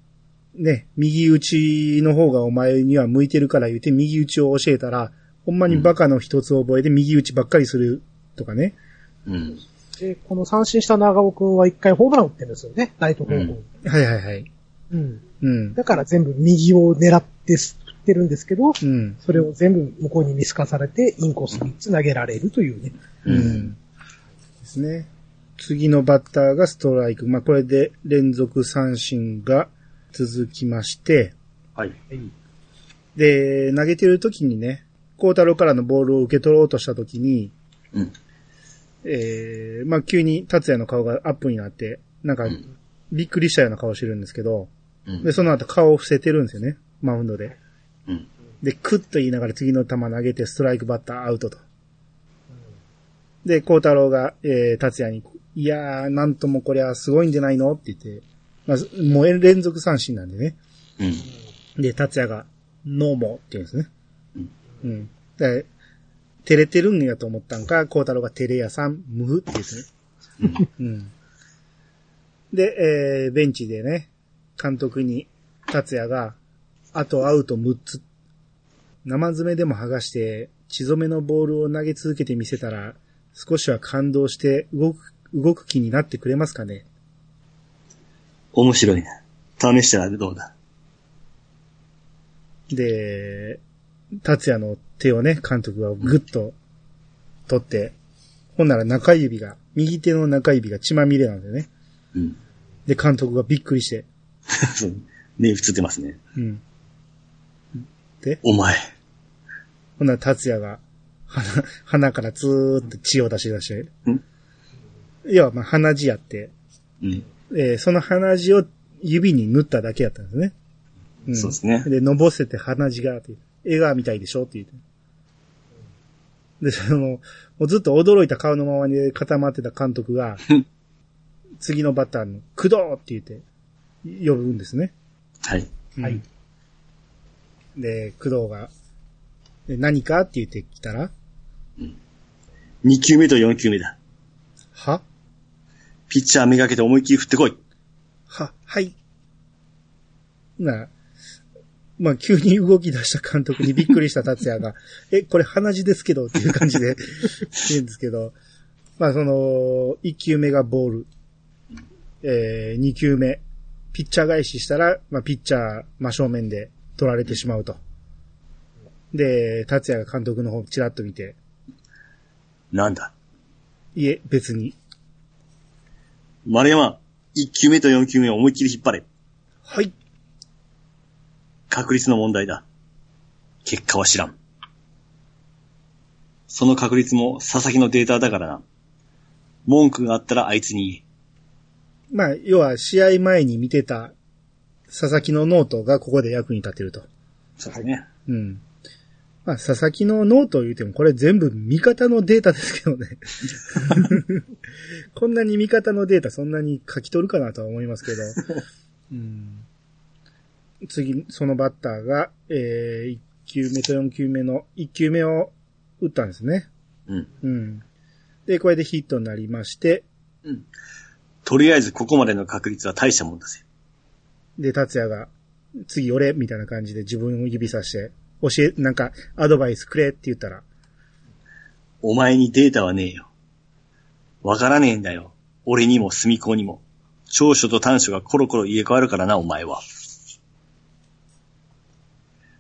ね、右打ちの方がお前には向いてるから言って右打ちを教えたら、ほんまにバカの一つ覚えで右打ちばっかりするとかね。うん。で、この三振した長尾くんは一回ホームラン打ってるんですよね。ライト方向に。はいはいはい。うん。うん。だから全部右を狙って振ってるんですけど、うん。それを全部向こうに見透かされて、インコース3つ投げられるというね。う。ん。ですね。次のバッターがストライク。まあ、これで連続三振が続きまして、はい。で、投げてる時にね、孝太郎からのボールを受け取ろうとした時に、うん。えー、まあ、急に達也の顔がアップになって、なんかうん、びっくりしたような顔してるんですけど、うんで、その後顔を伏せてるんですよね。マウンドで。うん。で、クッと言いながら次の球投げてストライクバッターアウトと。で、孝太郎が、えー、達也に、いやー、なんともこりゃすごいんじゃないのって言って、まあ、もう連続三振なんでね。うん。で、達也が、ノーモって言うんですね。うん。うん。で、照れてるんやと思ったんか、孝太郎が照れ屋さん、ムフって言ってね。うん。で、えー、ベンチでね、監督に、達也が、あとアウト6つ、生詰めでも剥がして、血染めのボールを投げ続けてみせたら、少しは感動して動く、動く気になってくれますかね面白いな。試したらどうだ？で、達也の手をね、監督がぐっと取って、ほんなら中指が、右手の中指が血まみれなんだよね。うん。で、監督がびっくりして、そう。ね、映ってますね。うん。で、お前。ほんなら達也が、鼻、鼻からずーっと血を出し出して、ん要はまあ鼻血やって、うん。えーその鼻血を指に塗っただけやったんですね。んそうですねで、のぼせて鼻血がって、映画みたいでしょって言って。で、その、もうずっと驚いた顔のままに固まってた監督が、次のバッターの、工藤って言って、呼ぶんですね。はい。うんはい。で、工藤が、で何かって言ってきたら、2球目と4球目だ。は？ピッチャーめがけて思いっきり振ってこい。は、はい。な、まあ、急に動き出した監督にびっくりした達也が、え、これ鼻血ですけどっていう感じで 言うんですけど、まあ、その、1球目がボール、えー、2球目、ピッチャー返ししたら、まあ、ピッチャー真正面で取られてしまうと。で、達也が監督の方チラッと見て、なんだ？いえ、別に、丸山、1球目と4球目を思いっきり引っ張れ。はい、確率の問題だ。結果は知らん。その確率も佐々木のデータだからな。文句があったらあいつに。まあ、要は試合前に見てた佐々木のノートがここで役に立ってると。そうですね。うん。まあ、佐々木のノートを言うても、これ全部味方のデータですけどね。こんなに味方のデータそんなに書き取るかなとは思いますけど。うん、次、そのバッターが、えー、1球目と4球目の1球目を打ったんですね。うん。うん。で、これでヒットになりまして、うん。とりあえずここまでの確率は大したもんだぜ。で、達也が、次俺みたいな感じで自分を指さして、教え、なんか、アドバイスくれって言ったら、お前にデータはねえよ。わからねえんだよ。俺にも隅子にも。長所と短所がコロコロ入れ替わるからな、お前は。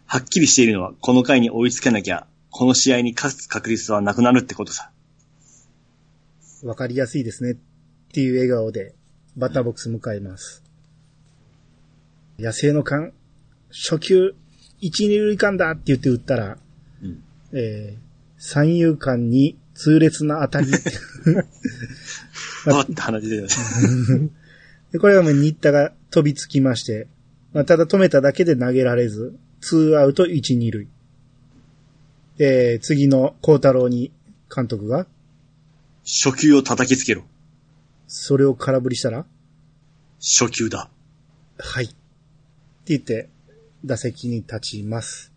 はっきりしているのは、この回に追いつけなきゃ、この試合に勝つ確率はなくなるってことさ。わかりやすいですね。っていう笑顔で、バッターボックス迎えます。野生の勘、初球、一二塁間だって言って打ったら、うん。えー、三遊間に痛烈な当たり。パッて鼻出てる。で、これはもう新田が飛びつきまして、まあ、ただ止めただけで投げられず、ツーアウト一二塁。で、次の孝太郎に監督が、初球を叩きつけろ。それを空振りしたら、初球だ。はい。って言って、打席に立ちます。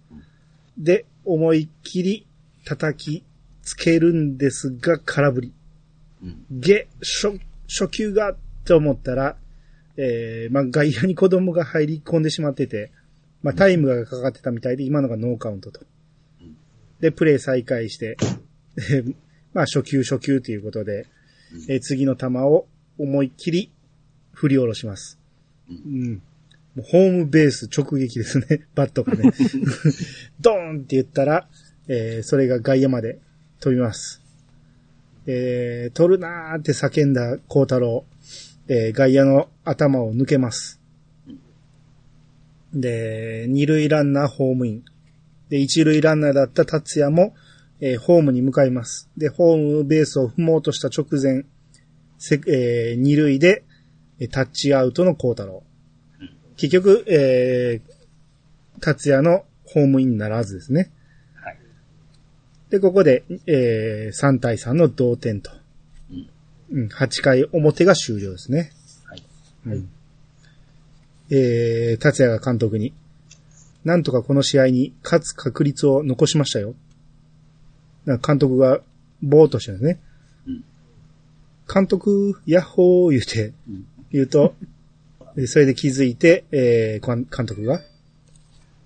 で、思いっきり叩きつけるんですが、空振り。うん。げ、初、初球が、と思ったら、えー、まあ、外野に子供が入り込んでしまってて、まあ、タイムがかかってたみたいで、今のがノーカウントと。で、プレイ再開して、でまあ、初球初球ということで、えー次の球を思いっきり振り下ろします。うん。ホームベース直撃ですね、バットがね。ドーンって言ったら、えーそれが外野まで飛びます。えー、取るなーって叫んだ孝太郎、えー外野の頭を抜けます。で、二塁ランナーホームイン。で、一塁ランナーだった達也も、えーホームに向かいます。で、ホームベースを踏もうとした直前、せえー二塁で、えタッチアウトの孝太郎。結局、えー、達也のホームインならずですね。はい。で、ここで、えー、3対3の同点と。うん。8回表が終了ですね。はい。うん。えー、達也が監督に、なんとかこの試合に勝つ確率を残しましたよ。監督がぼーっとしてるんですね。うん監督、ヤッホー言うて、うん言うと、でそれで気づいて、えー、監監督が、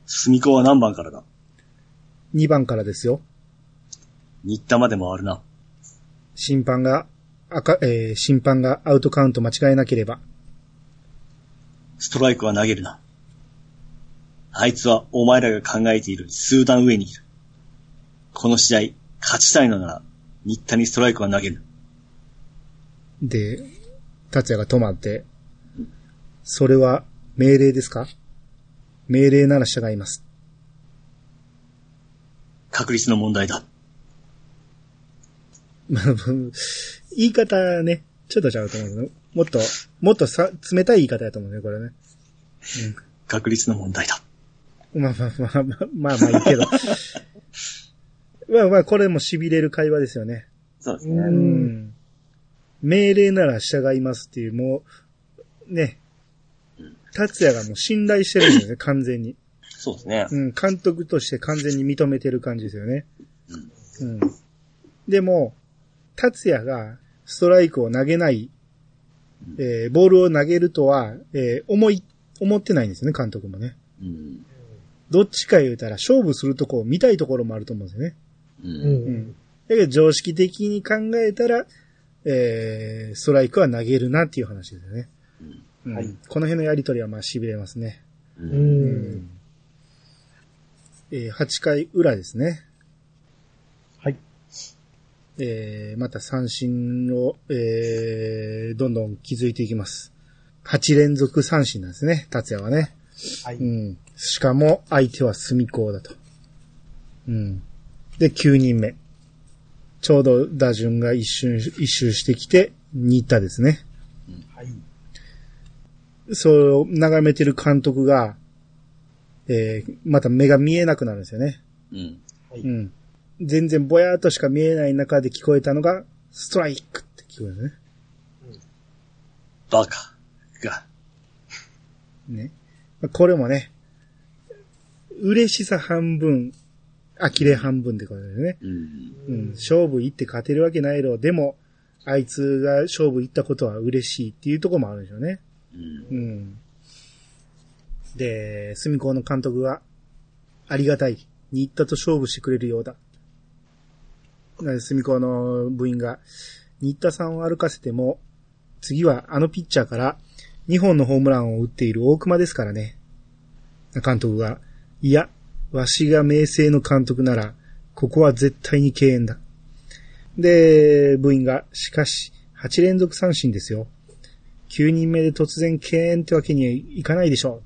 隅子は何番からだ？2番からですよ。新田まで回るな。審判が、赤、えー審判がアウトカウント間違えなければ、ストライクは投げるな。あいつはお前らが考えている数段上にいる。この試合、勝ちたいのなら、新田にストライクは投げる。で、達也が止まって、それは命令ですか？命令なら従います。確率の問題だ。ま あ言い方ね、ちょっとちゃうと思うけど、もっと、もっとさ、冷たい言い方やと思うね、これね。確率の問題だ。まあまあまあまあ、まあまあいいけど。まあまあ、これも痺れる会話ですよね。う。そうですね。うんん。命令なら従いますっていう、もう、ね。達也がもう信頼してるんですよね、完全に。そうですね。うん、監督として完全に認めてる感じですよね。うん。でも、達也がストライクを投げない、えーボールを投げるとは、えー思い、思ってないんですよね、監督もね。うん。どっちか言うたら勝負するとこを見たいところもあると思うんですよね。う。うんん。だけど常識的に考えたら、えーストライクは投げるなっていう話ですよね。うんはいこの辺のやりとりはまあ痺れますね。う。うんん。えー8回裏ですね。はい。えーまた三振を、えーどんどん築いていきます。8連続三振なんですね、達也はね。はい。うん。しかも、相手は隅高だと。うん。で、9人目。ちょうど打順が一瞬、一周してきて、新田ですね。はい。それを眺めてる監督が、えーまた目が見えなくなるんですよね。うん。うん。全然ぼやーっとしか見えない中で聞こえたのが、ストライクって聞こえるね。バカ。が。ね。まあこれもね、嬉しさ半分、呆れ半分ってことですね。うん。うん。勝負行って勝てるわけないろ。でも、あいつが勝負行ったことは嬉しいっていうところもあるんでしょうね。うん。うん。で、隅高の監督が、ありがたい。新田と勝負してくれるようだ。な隅高の部員が、新田さんを歩かせても、次はあのピッチャーから2本のホームランを打っている大熊ですからね。監督が、いや、わしが名声の監督なら、ここは絶対に敬遠だ。で、部員が、しかし、8連続三振ですよ。9人目で突然敬遠ってわけにはいかないでしょ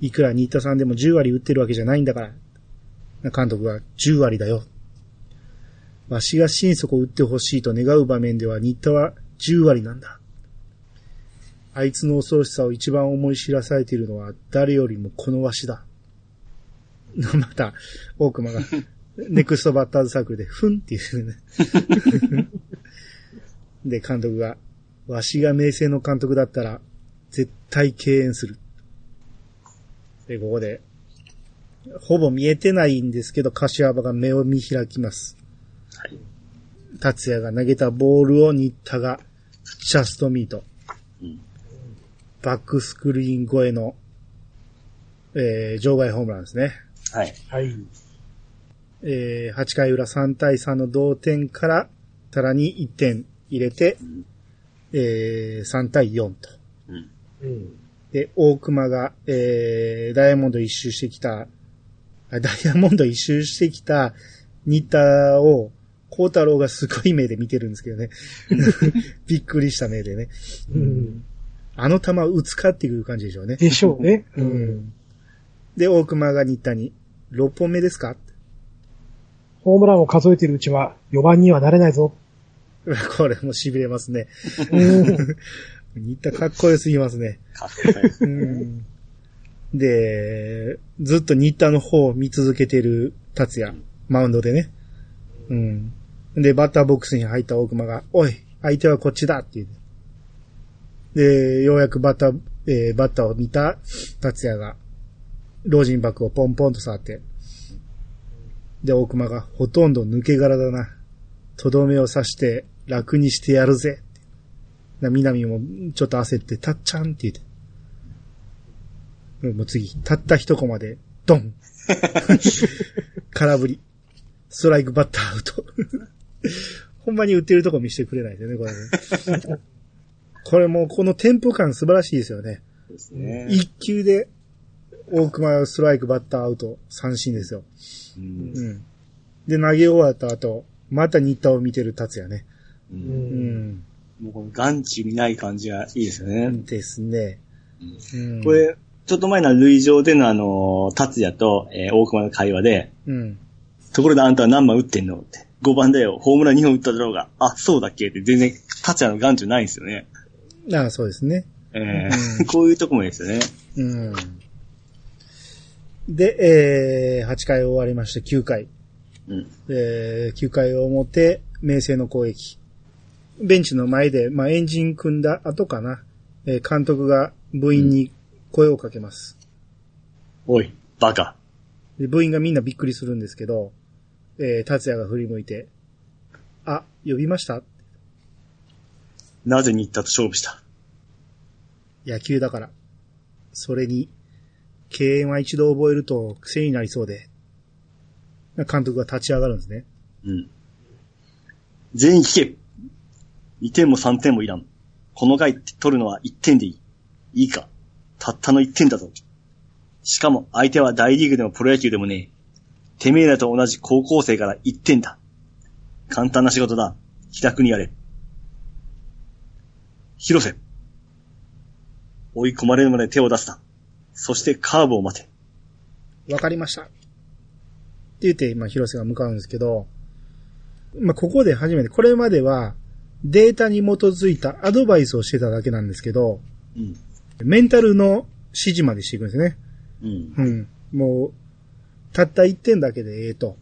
う。いくら新田さんでも10割打ってるわけじゃないんだから。監督が10割だよ。わしが心底打ってほしいと願う場面では新田は10割なんだ。あいつの恐ろしさを一番思い知らされているのは誰よりもこのわしだ。また、大熊が、ネクストバッターズサークルで、ふんって言うね。で、監督が、わしが名声の監督だったら、絶対敬遠する。で、ここで、ほぼ見えてないんですけど、柏場が目を見開きます。はい。達也が投げたボールを新田が、ジャストミート。うん。バックスクリーン越えの、えー、場外ホームランですね。はい。はい。えー、8回裏3対3の同点から、さらに1点入れて、んえー、3対4と。うん。うん。で、大熊が、えー、ダイヤモンド一周してきた、あダイヤモンド一周してきた新田を、孝太郎がすごい目で見てるんですけどね。びっくりした目でね。うん。あの球打つかっていう感じでしょうね。でしょうね。う。ん。で、大熊が新田に、6本目ですか？ホームランを数えているうちは4番にはなれないぞ。これも痺れますね。うん。新田かっこよすぎますね。かっこいい。うん。で、ずっと新田の方を見続けてる達也、マウンドでね。うん。で、バッターボックスに入った大熊が、おい、相手はこっちだって言う。で、ようやくバッター、えーバッターを見た達也が、老人箱をポンポンと触って、で、大熊が、ほとんど抜け殻だな。とどめを刺して、楽にしてやるぜ。な、南もちょっと焦って、たっちゃんって言って。もう次、たった一コマで、ドン空振り。ストライクバッターアウト。ほんまに売ってるとこ見せてくれないですよね、これね。これもうこのテンポ感素晴らしいですよね。ですね。一球で、大熊ストライクバッターアウト、三振ですよ。うんうん。で、投げ終わった後、また新田を見てる達也ね。ううん。もうこの眼中にない感じがいいですよね。ですね。うん。こ、れ、ちょっと前の塁上でのあの、達也と、えー大熊の会話で、うん。ところであんたは何番打ってんの？って。5番だよ。ホームラン2本打っただろうが。あ、そうだっけ？って全然、達也の眼中ないんですよね。ああ、そうですね。えうんー こういうとこもいいですよね。うん。で、えー、8回終わりまして9回。うん。えー、9回表、明星の攻撃。ベンチの前で、まあ、エンジン組んだ後かな。えー監督が部員に声をかけます。おい、バカ。で部員がみんなびっくりするんですけど、えー、達也が振り向いて、あ、呼びました？なぜ新田と勝負した？野球だから。それに、敬遠は一度覚えると癖になりそうで、監督が立ち上がるんですね。うん。全員聞け !2 点も3点もいらん。この回取るのは1点でいい。いいかたったの1点だぞ。しかも相手は大リーグでもプロ野球でもねえ。てめえらと同じ高校生から1点だ。簡単な仕事だ。気楽にやれ。広瀬。追い込まれるまで手を出すな。そしてカーブを待て。わかりました。って言って、まあ、広瀬が向かうんですけど、まあ、ここで初めて、これまでは、データに基づいたアドバイスをしてただけなんですけど、うん。メンタルの指示までしていくんですね。うん。うん。もう、たった1点だけでええと。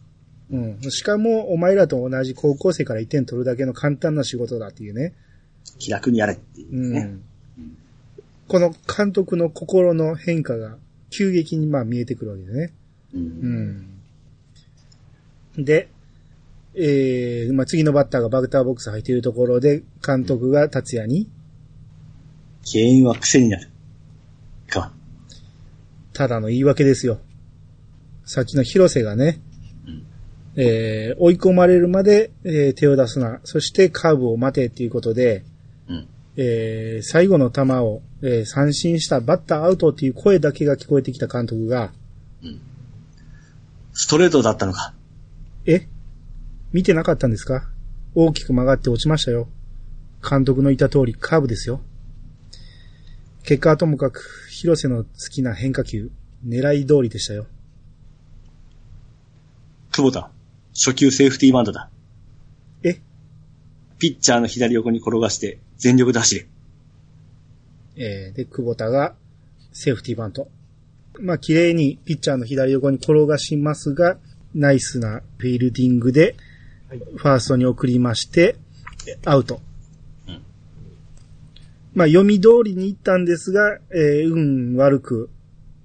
うん。しかも、お前らと同じ高校生から1点取るだけの簡単な仕事だっていうね。気楽にやれっていううね。ん。この監督の心の変化が急激にまあ見えてくるわけですね。う。うんん。で、えー、まあ、次のバッターがバッターボックス入っているところで、監督が達也に、敬遠は癖になる。か。ただの言い訳ですよ。さっきの広瀬がね、えー、追い込まれるまで、えー手を出すな。そしてカーブを待てっていうことで、うん。えー、最後の球を、えー三振したバッターアウトっていう声だけが聞こえてきた監督が、ストレートだったのか。え？見てなかったんですか？大きく曲がって落ちましたよ。監督の言った通りカーブですよ。結果はともかく、広瀬の好きな変化球、狙い通りでしたよ。久保田、初球セーフティーバントだ。え？ピッチャーの左横に転がして全力で走れ。えーで、久保田がセーフティーバント。まあ、綺麗にピッチャーの左横に転がしますが、ナイスなフィールディングで、はいファーストに送りまして、アウト。うんまあ、読み通りに行ったんですが、えー運悪く、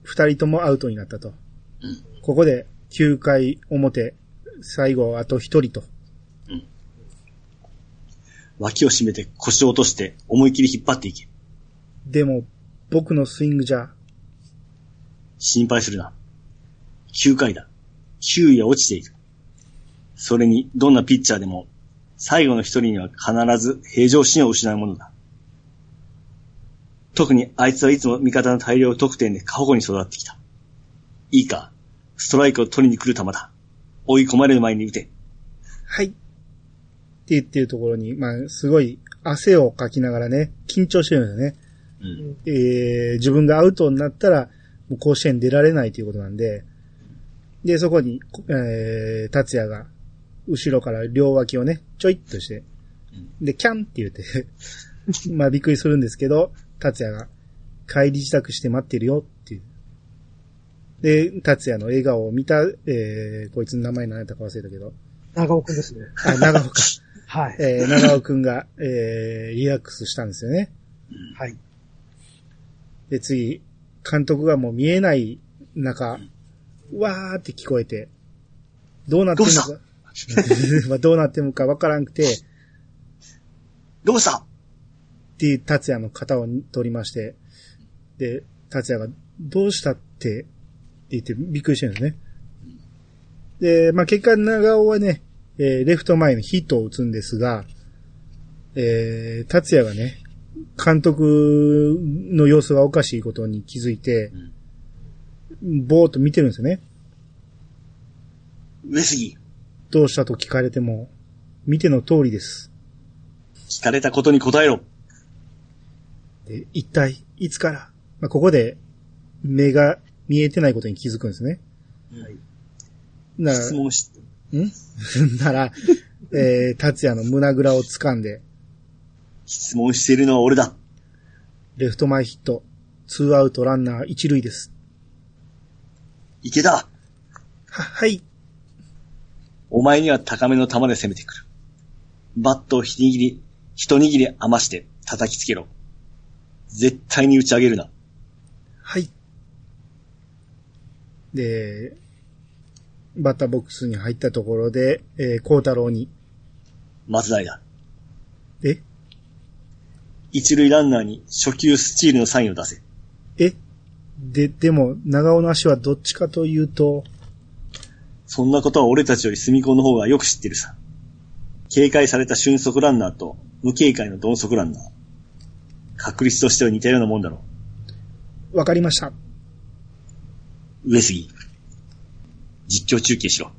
二人ともアウトになったと。うんここで、9回表、最後あと一人と。脇を締めて腰を落として思いっきり引っ張っていけ。でも、僕のスイングじゃ、心配するな。9回だ。9位は落ちている。それに、どんなピッチャーでも、最後の一人には必ず平常心を失うものだ。特にあいつはいつも味方の大量得点で過保護に育ってきた。いいか、ストライクを取りに来る球だ。追い込まれる前に打て。はい。って言ってるところに、まあ、すごい汗をかきながらね、緊張してるんですよね。うん。えー、自分がアウトになったら、もう甲子園出られないということなんで、で、そこに、えー、達也が、後ろから両脇をね、ちょいっとして、で、キャンって言って、まあびっくりするんですけど、達也が、帰り支度して待ってるよっていう。で、達也の笑顔を見た、えー、こいつの名前何やったか忘れたけど、長尾くんですね。あ、長尾か。はい。えー、長尾くんが、えー、リラックスしたんですよね。はい。で、次、監督がもう見えない中、わーって聞こえて、どうなってるのか、まあどうなってるのかわからんくて、どうした？っていう達也の肩を取りまして、で、達也が、どうしたって、って言ってびっくりしてるんですね。で、まあ、結果、長尾はね、えーレフト前にヒットを打つんですが、えー、達也がね、監督の様子がおかしいことに気づいて、ぼーっと見てるんですよね。上杉、どうしたと聞かれても、見ての通りです。聞かれたことに答えろ。で、一体、いつから？まあ、ここで、目が見えてないことに気づくんですね。な質問し、ん？なら、えー、達也の胸ぐらを掴んで、質問しているのは俺だ。レフト前ヒット、ツーアウトランナー一塁です。池田、は、はい。お前には高めの球で攻めてくる。バットを一握り、一握り余して叩きつけろ。絶対に打ち上げるな。はい。で、バッターボックスに入ったところで、えー、孝太郎に、松平だ。え？一塁ランナーに初球スチールのサインを出せ。え？で、でも、長尾の足はどっちかというと、そんなことは俺たちより隅子の方がよく知ってるさ。警戒された俊足ランナーと無警戒の鈍足ランナー。確率としては似たようなもんだろわかりました。う。上杉。実況中継しろ。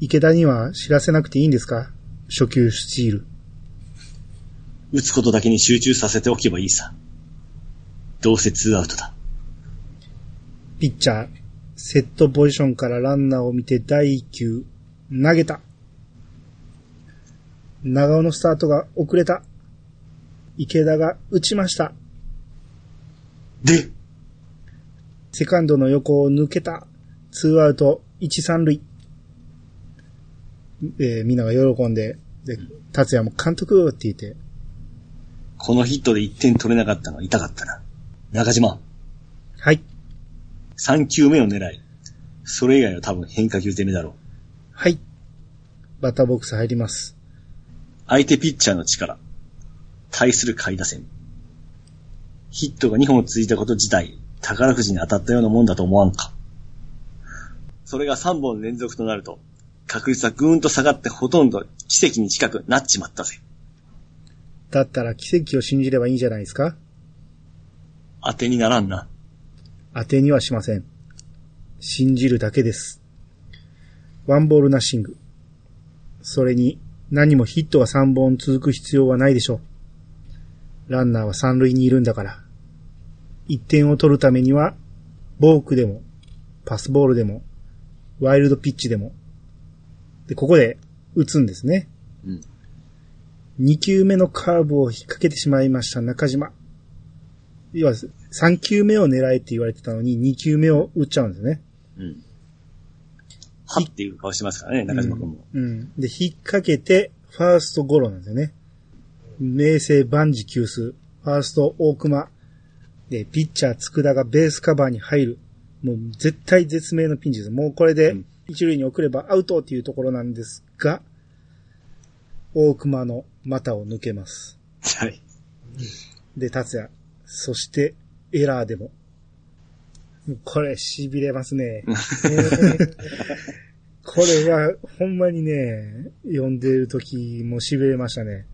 池田には知らせなくていいんですか？初球スチール。打つことだけに集中させておけばいいさ。どうせツーアウトだ。ピッチャー、セットポジションからランナーを見て第1球、投げた。長尾のスタートが遅れた。池田が打ちました。で、セカンドの横を抜けた。ツーアウト、1、3塁。えーみんなが喜んで、で、達也も監督って言って、このヒットで1点取れなかったのは痛かったな。中島、はい、3球目を狙い。それ以外は多分変化球攻めだろう。はい。バッターボックス入ります。相手ピッチャーの力。対する下位打線。ヒットが2本続いたこと自体、宝くじに当たったようなもんだと思わんか。それが3本連続となると、確率はぐーんと下がってほとんど奇跡に近くなっちまったぜ。だったら奇跡を信じればいいんじゃないですか？当てにならんな。当てにはしません。信じるだけです。ワンボールナッシング。それに何もヒットが3本続く必要はないでしょう。ランナーは三塁にいるんだから。1点を取るためには、ボークでも、パスボールでも、ワイルドピッチでも。で、ここで打つんですね。うん。2球目のカーブを引っ掛けてしまいました中島。要は、3球目を狙えって言われてたのに、2球目を打っちゃうんですね。うん。はっていう顔してますからね、中島君も。うん。で、引っ掛けて、ファーストゴロなんですよね。明生万事休す。ファースト大熊。で、ピッチャー佃がベースカバーに入る。もう絶対絶命のピンチです。もうこれでうん一塁に送ればアウトっていうところなんですが、大熊の股を抜けます。はい。で、達也。そして、エラーでも。これ、痺れますね。これは、ほんまにね、読んでる時も痺れましたね。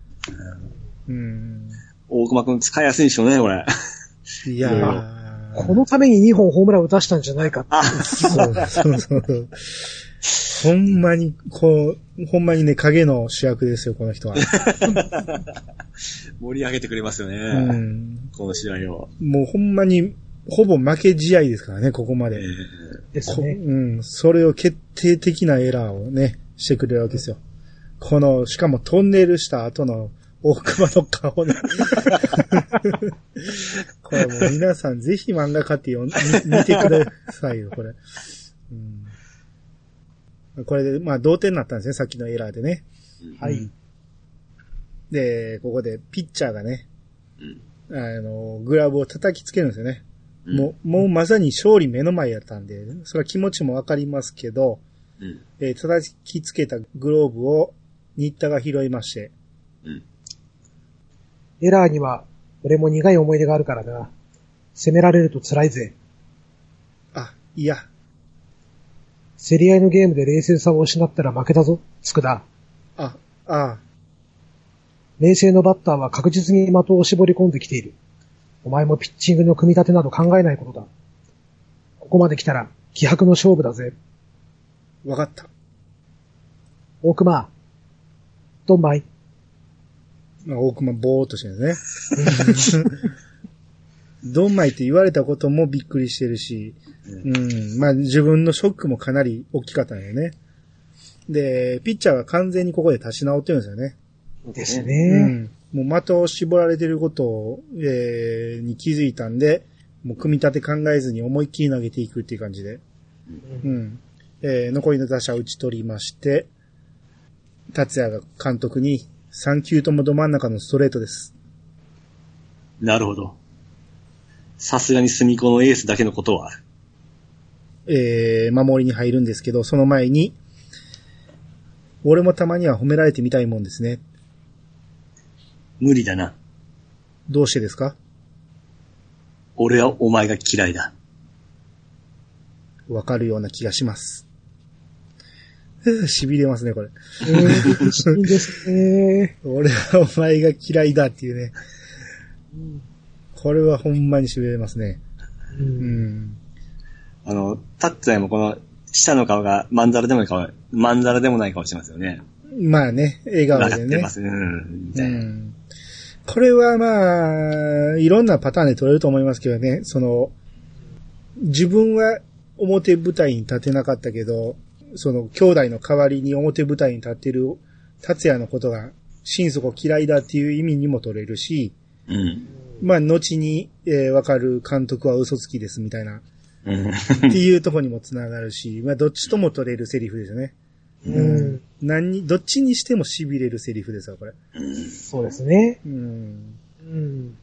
うん。大熊君使いやすいんでしょうね、これ。いやー。このために2本ホームラン打たしたんじゃないかって。あ、そうそうそう。ほんまに、こう、ほんまにね、影の主役ですよ、この人は。盛り上げてくれますよね。うん。この試合を。もうほんまに、ほぼ負け試合ですからね、ここまで。こですね。うん、それを決定的なエラーをね、してくれるわけですよ。この、しかもトンネルした後の大熊の顔ね。これもう皆さんぜひ漫画買って見てくださいよ、これ。うん、これで、まあ同点になったんですね、さっきのエラーでね。はいうん。で、ここでピッチャーがね、うん。あの、グラブを叩きつけるんですよね。うんもう、もうまさに勝利目の前やったんで、それは気持ちもわかりますけど、うん。えー叩きつけたグローブを新田が拾いまして、うん。エラーには、俺も苦い思い出があるからな。責められると辛いぜ。あ、いや、競り合いのゲームで冷静さを失ったら負けだぞ、つくだ。あ、あ、冷静のバッターは確実に的を絞り込んできている。お前もピッチングの組み立てなど考えないことだ。ここまで来たら気迫の勝負だぜ。わかった。大熊。ドンマイ。まあ、大熊ぼーっとしてるね。ドンマイって言われたこともびっくりしてるし、うん、まあ自分のショックもかなり大きかったんよね。で、ピッチャーは完全にここで立ち直ってるんですよね。ですうね。ん。もう的を絞られてることを、えーに気づいたんで、もう組み立て考えずに思いっきり投げていくっていう感じで。うん。えー残りの打者を打ち取りまして、達也が監督に3球ともど真ん中のストレートです。なるほど。さすがに隅っこのエースだけのことはある。えー守りに入るんですけど、その前に、俺もたまには褒められてみたいもんですね。無理だな。どうしてですか？俺はお前が嫌いだ。わかるような気がします。痺れますね、これ。えー、いいですね。俺はお前が嫌いだっていうね。これはほんまに痺れますね。ううんん。あの、タッツァもこの、下の顔がまんざらでもない顔、まんざらでもない顔してますよね。まあね、笑顔でね。てます。うん。みう。ん。これはまあ、いろんなパターンで取れると思いますけどね、その、自分は表舞台に立てなかったけど、その兄弟の代わりに表舞台に立ってる達也のことが心底嫌いだっていう意味にも取れるし、うん。まあ、後に、えーわかる監督は嘘つきですみたいな、うん。っていうところにもつながるし、まあ、どっちとも取れるセリフですよね。うん。何に、どっちにしても痺れるセリフですよ、これ。そうですね。うん。うん。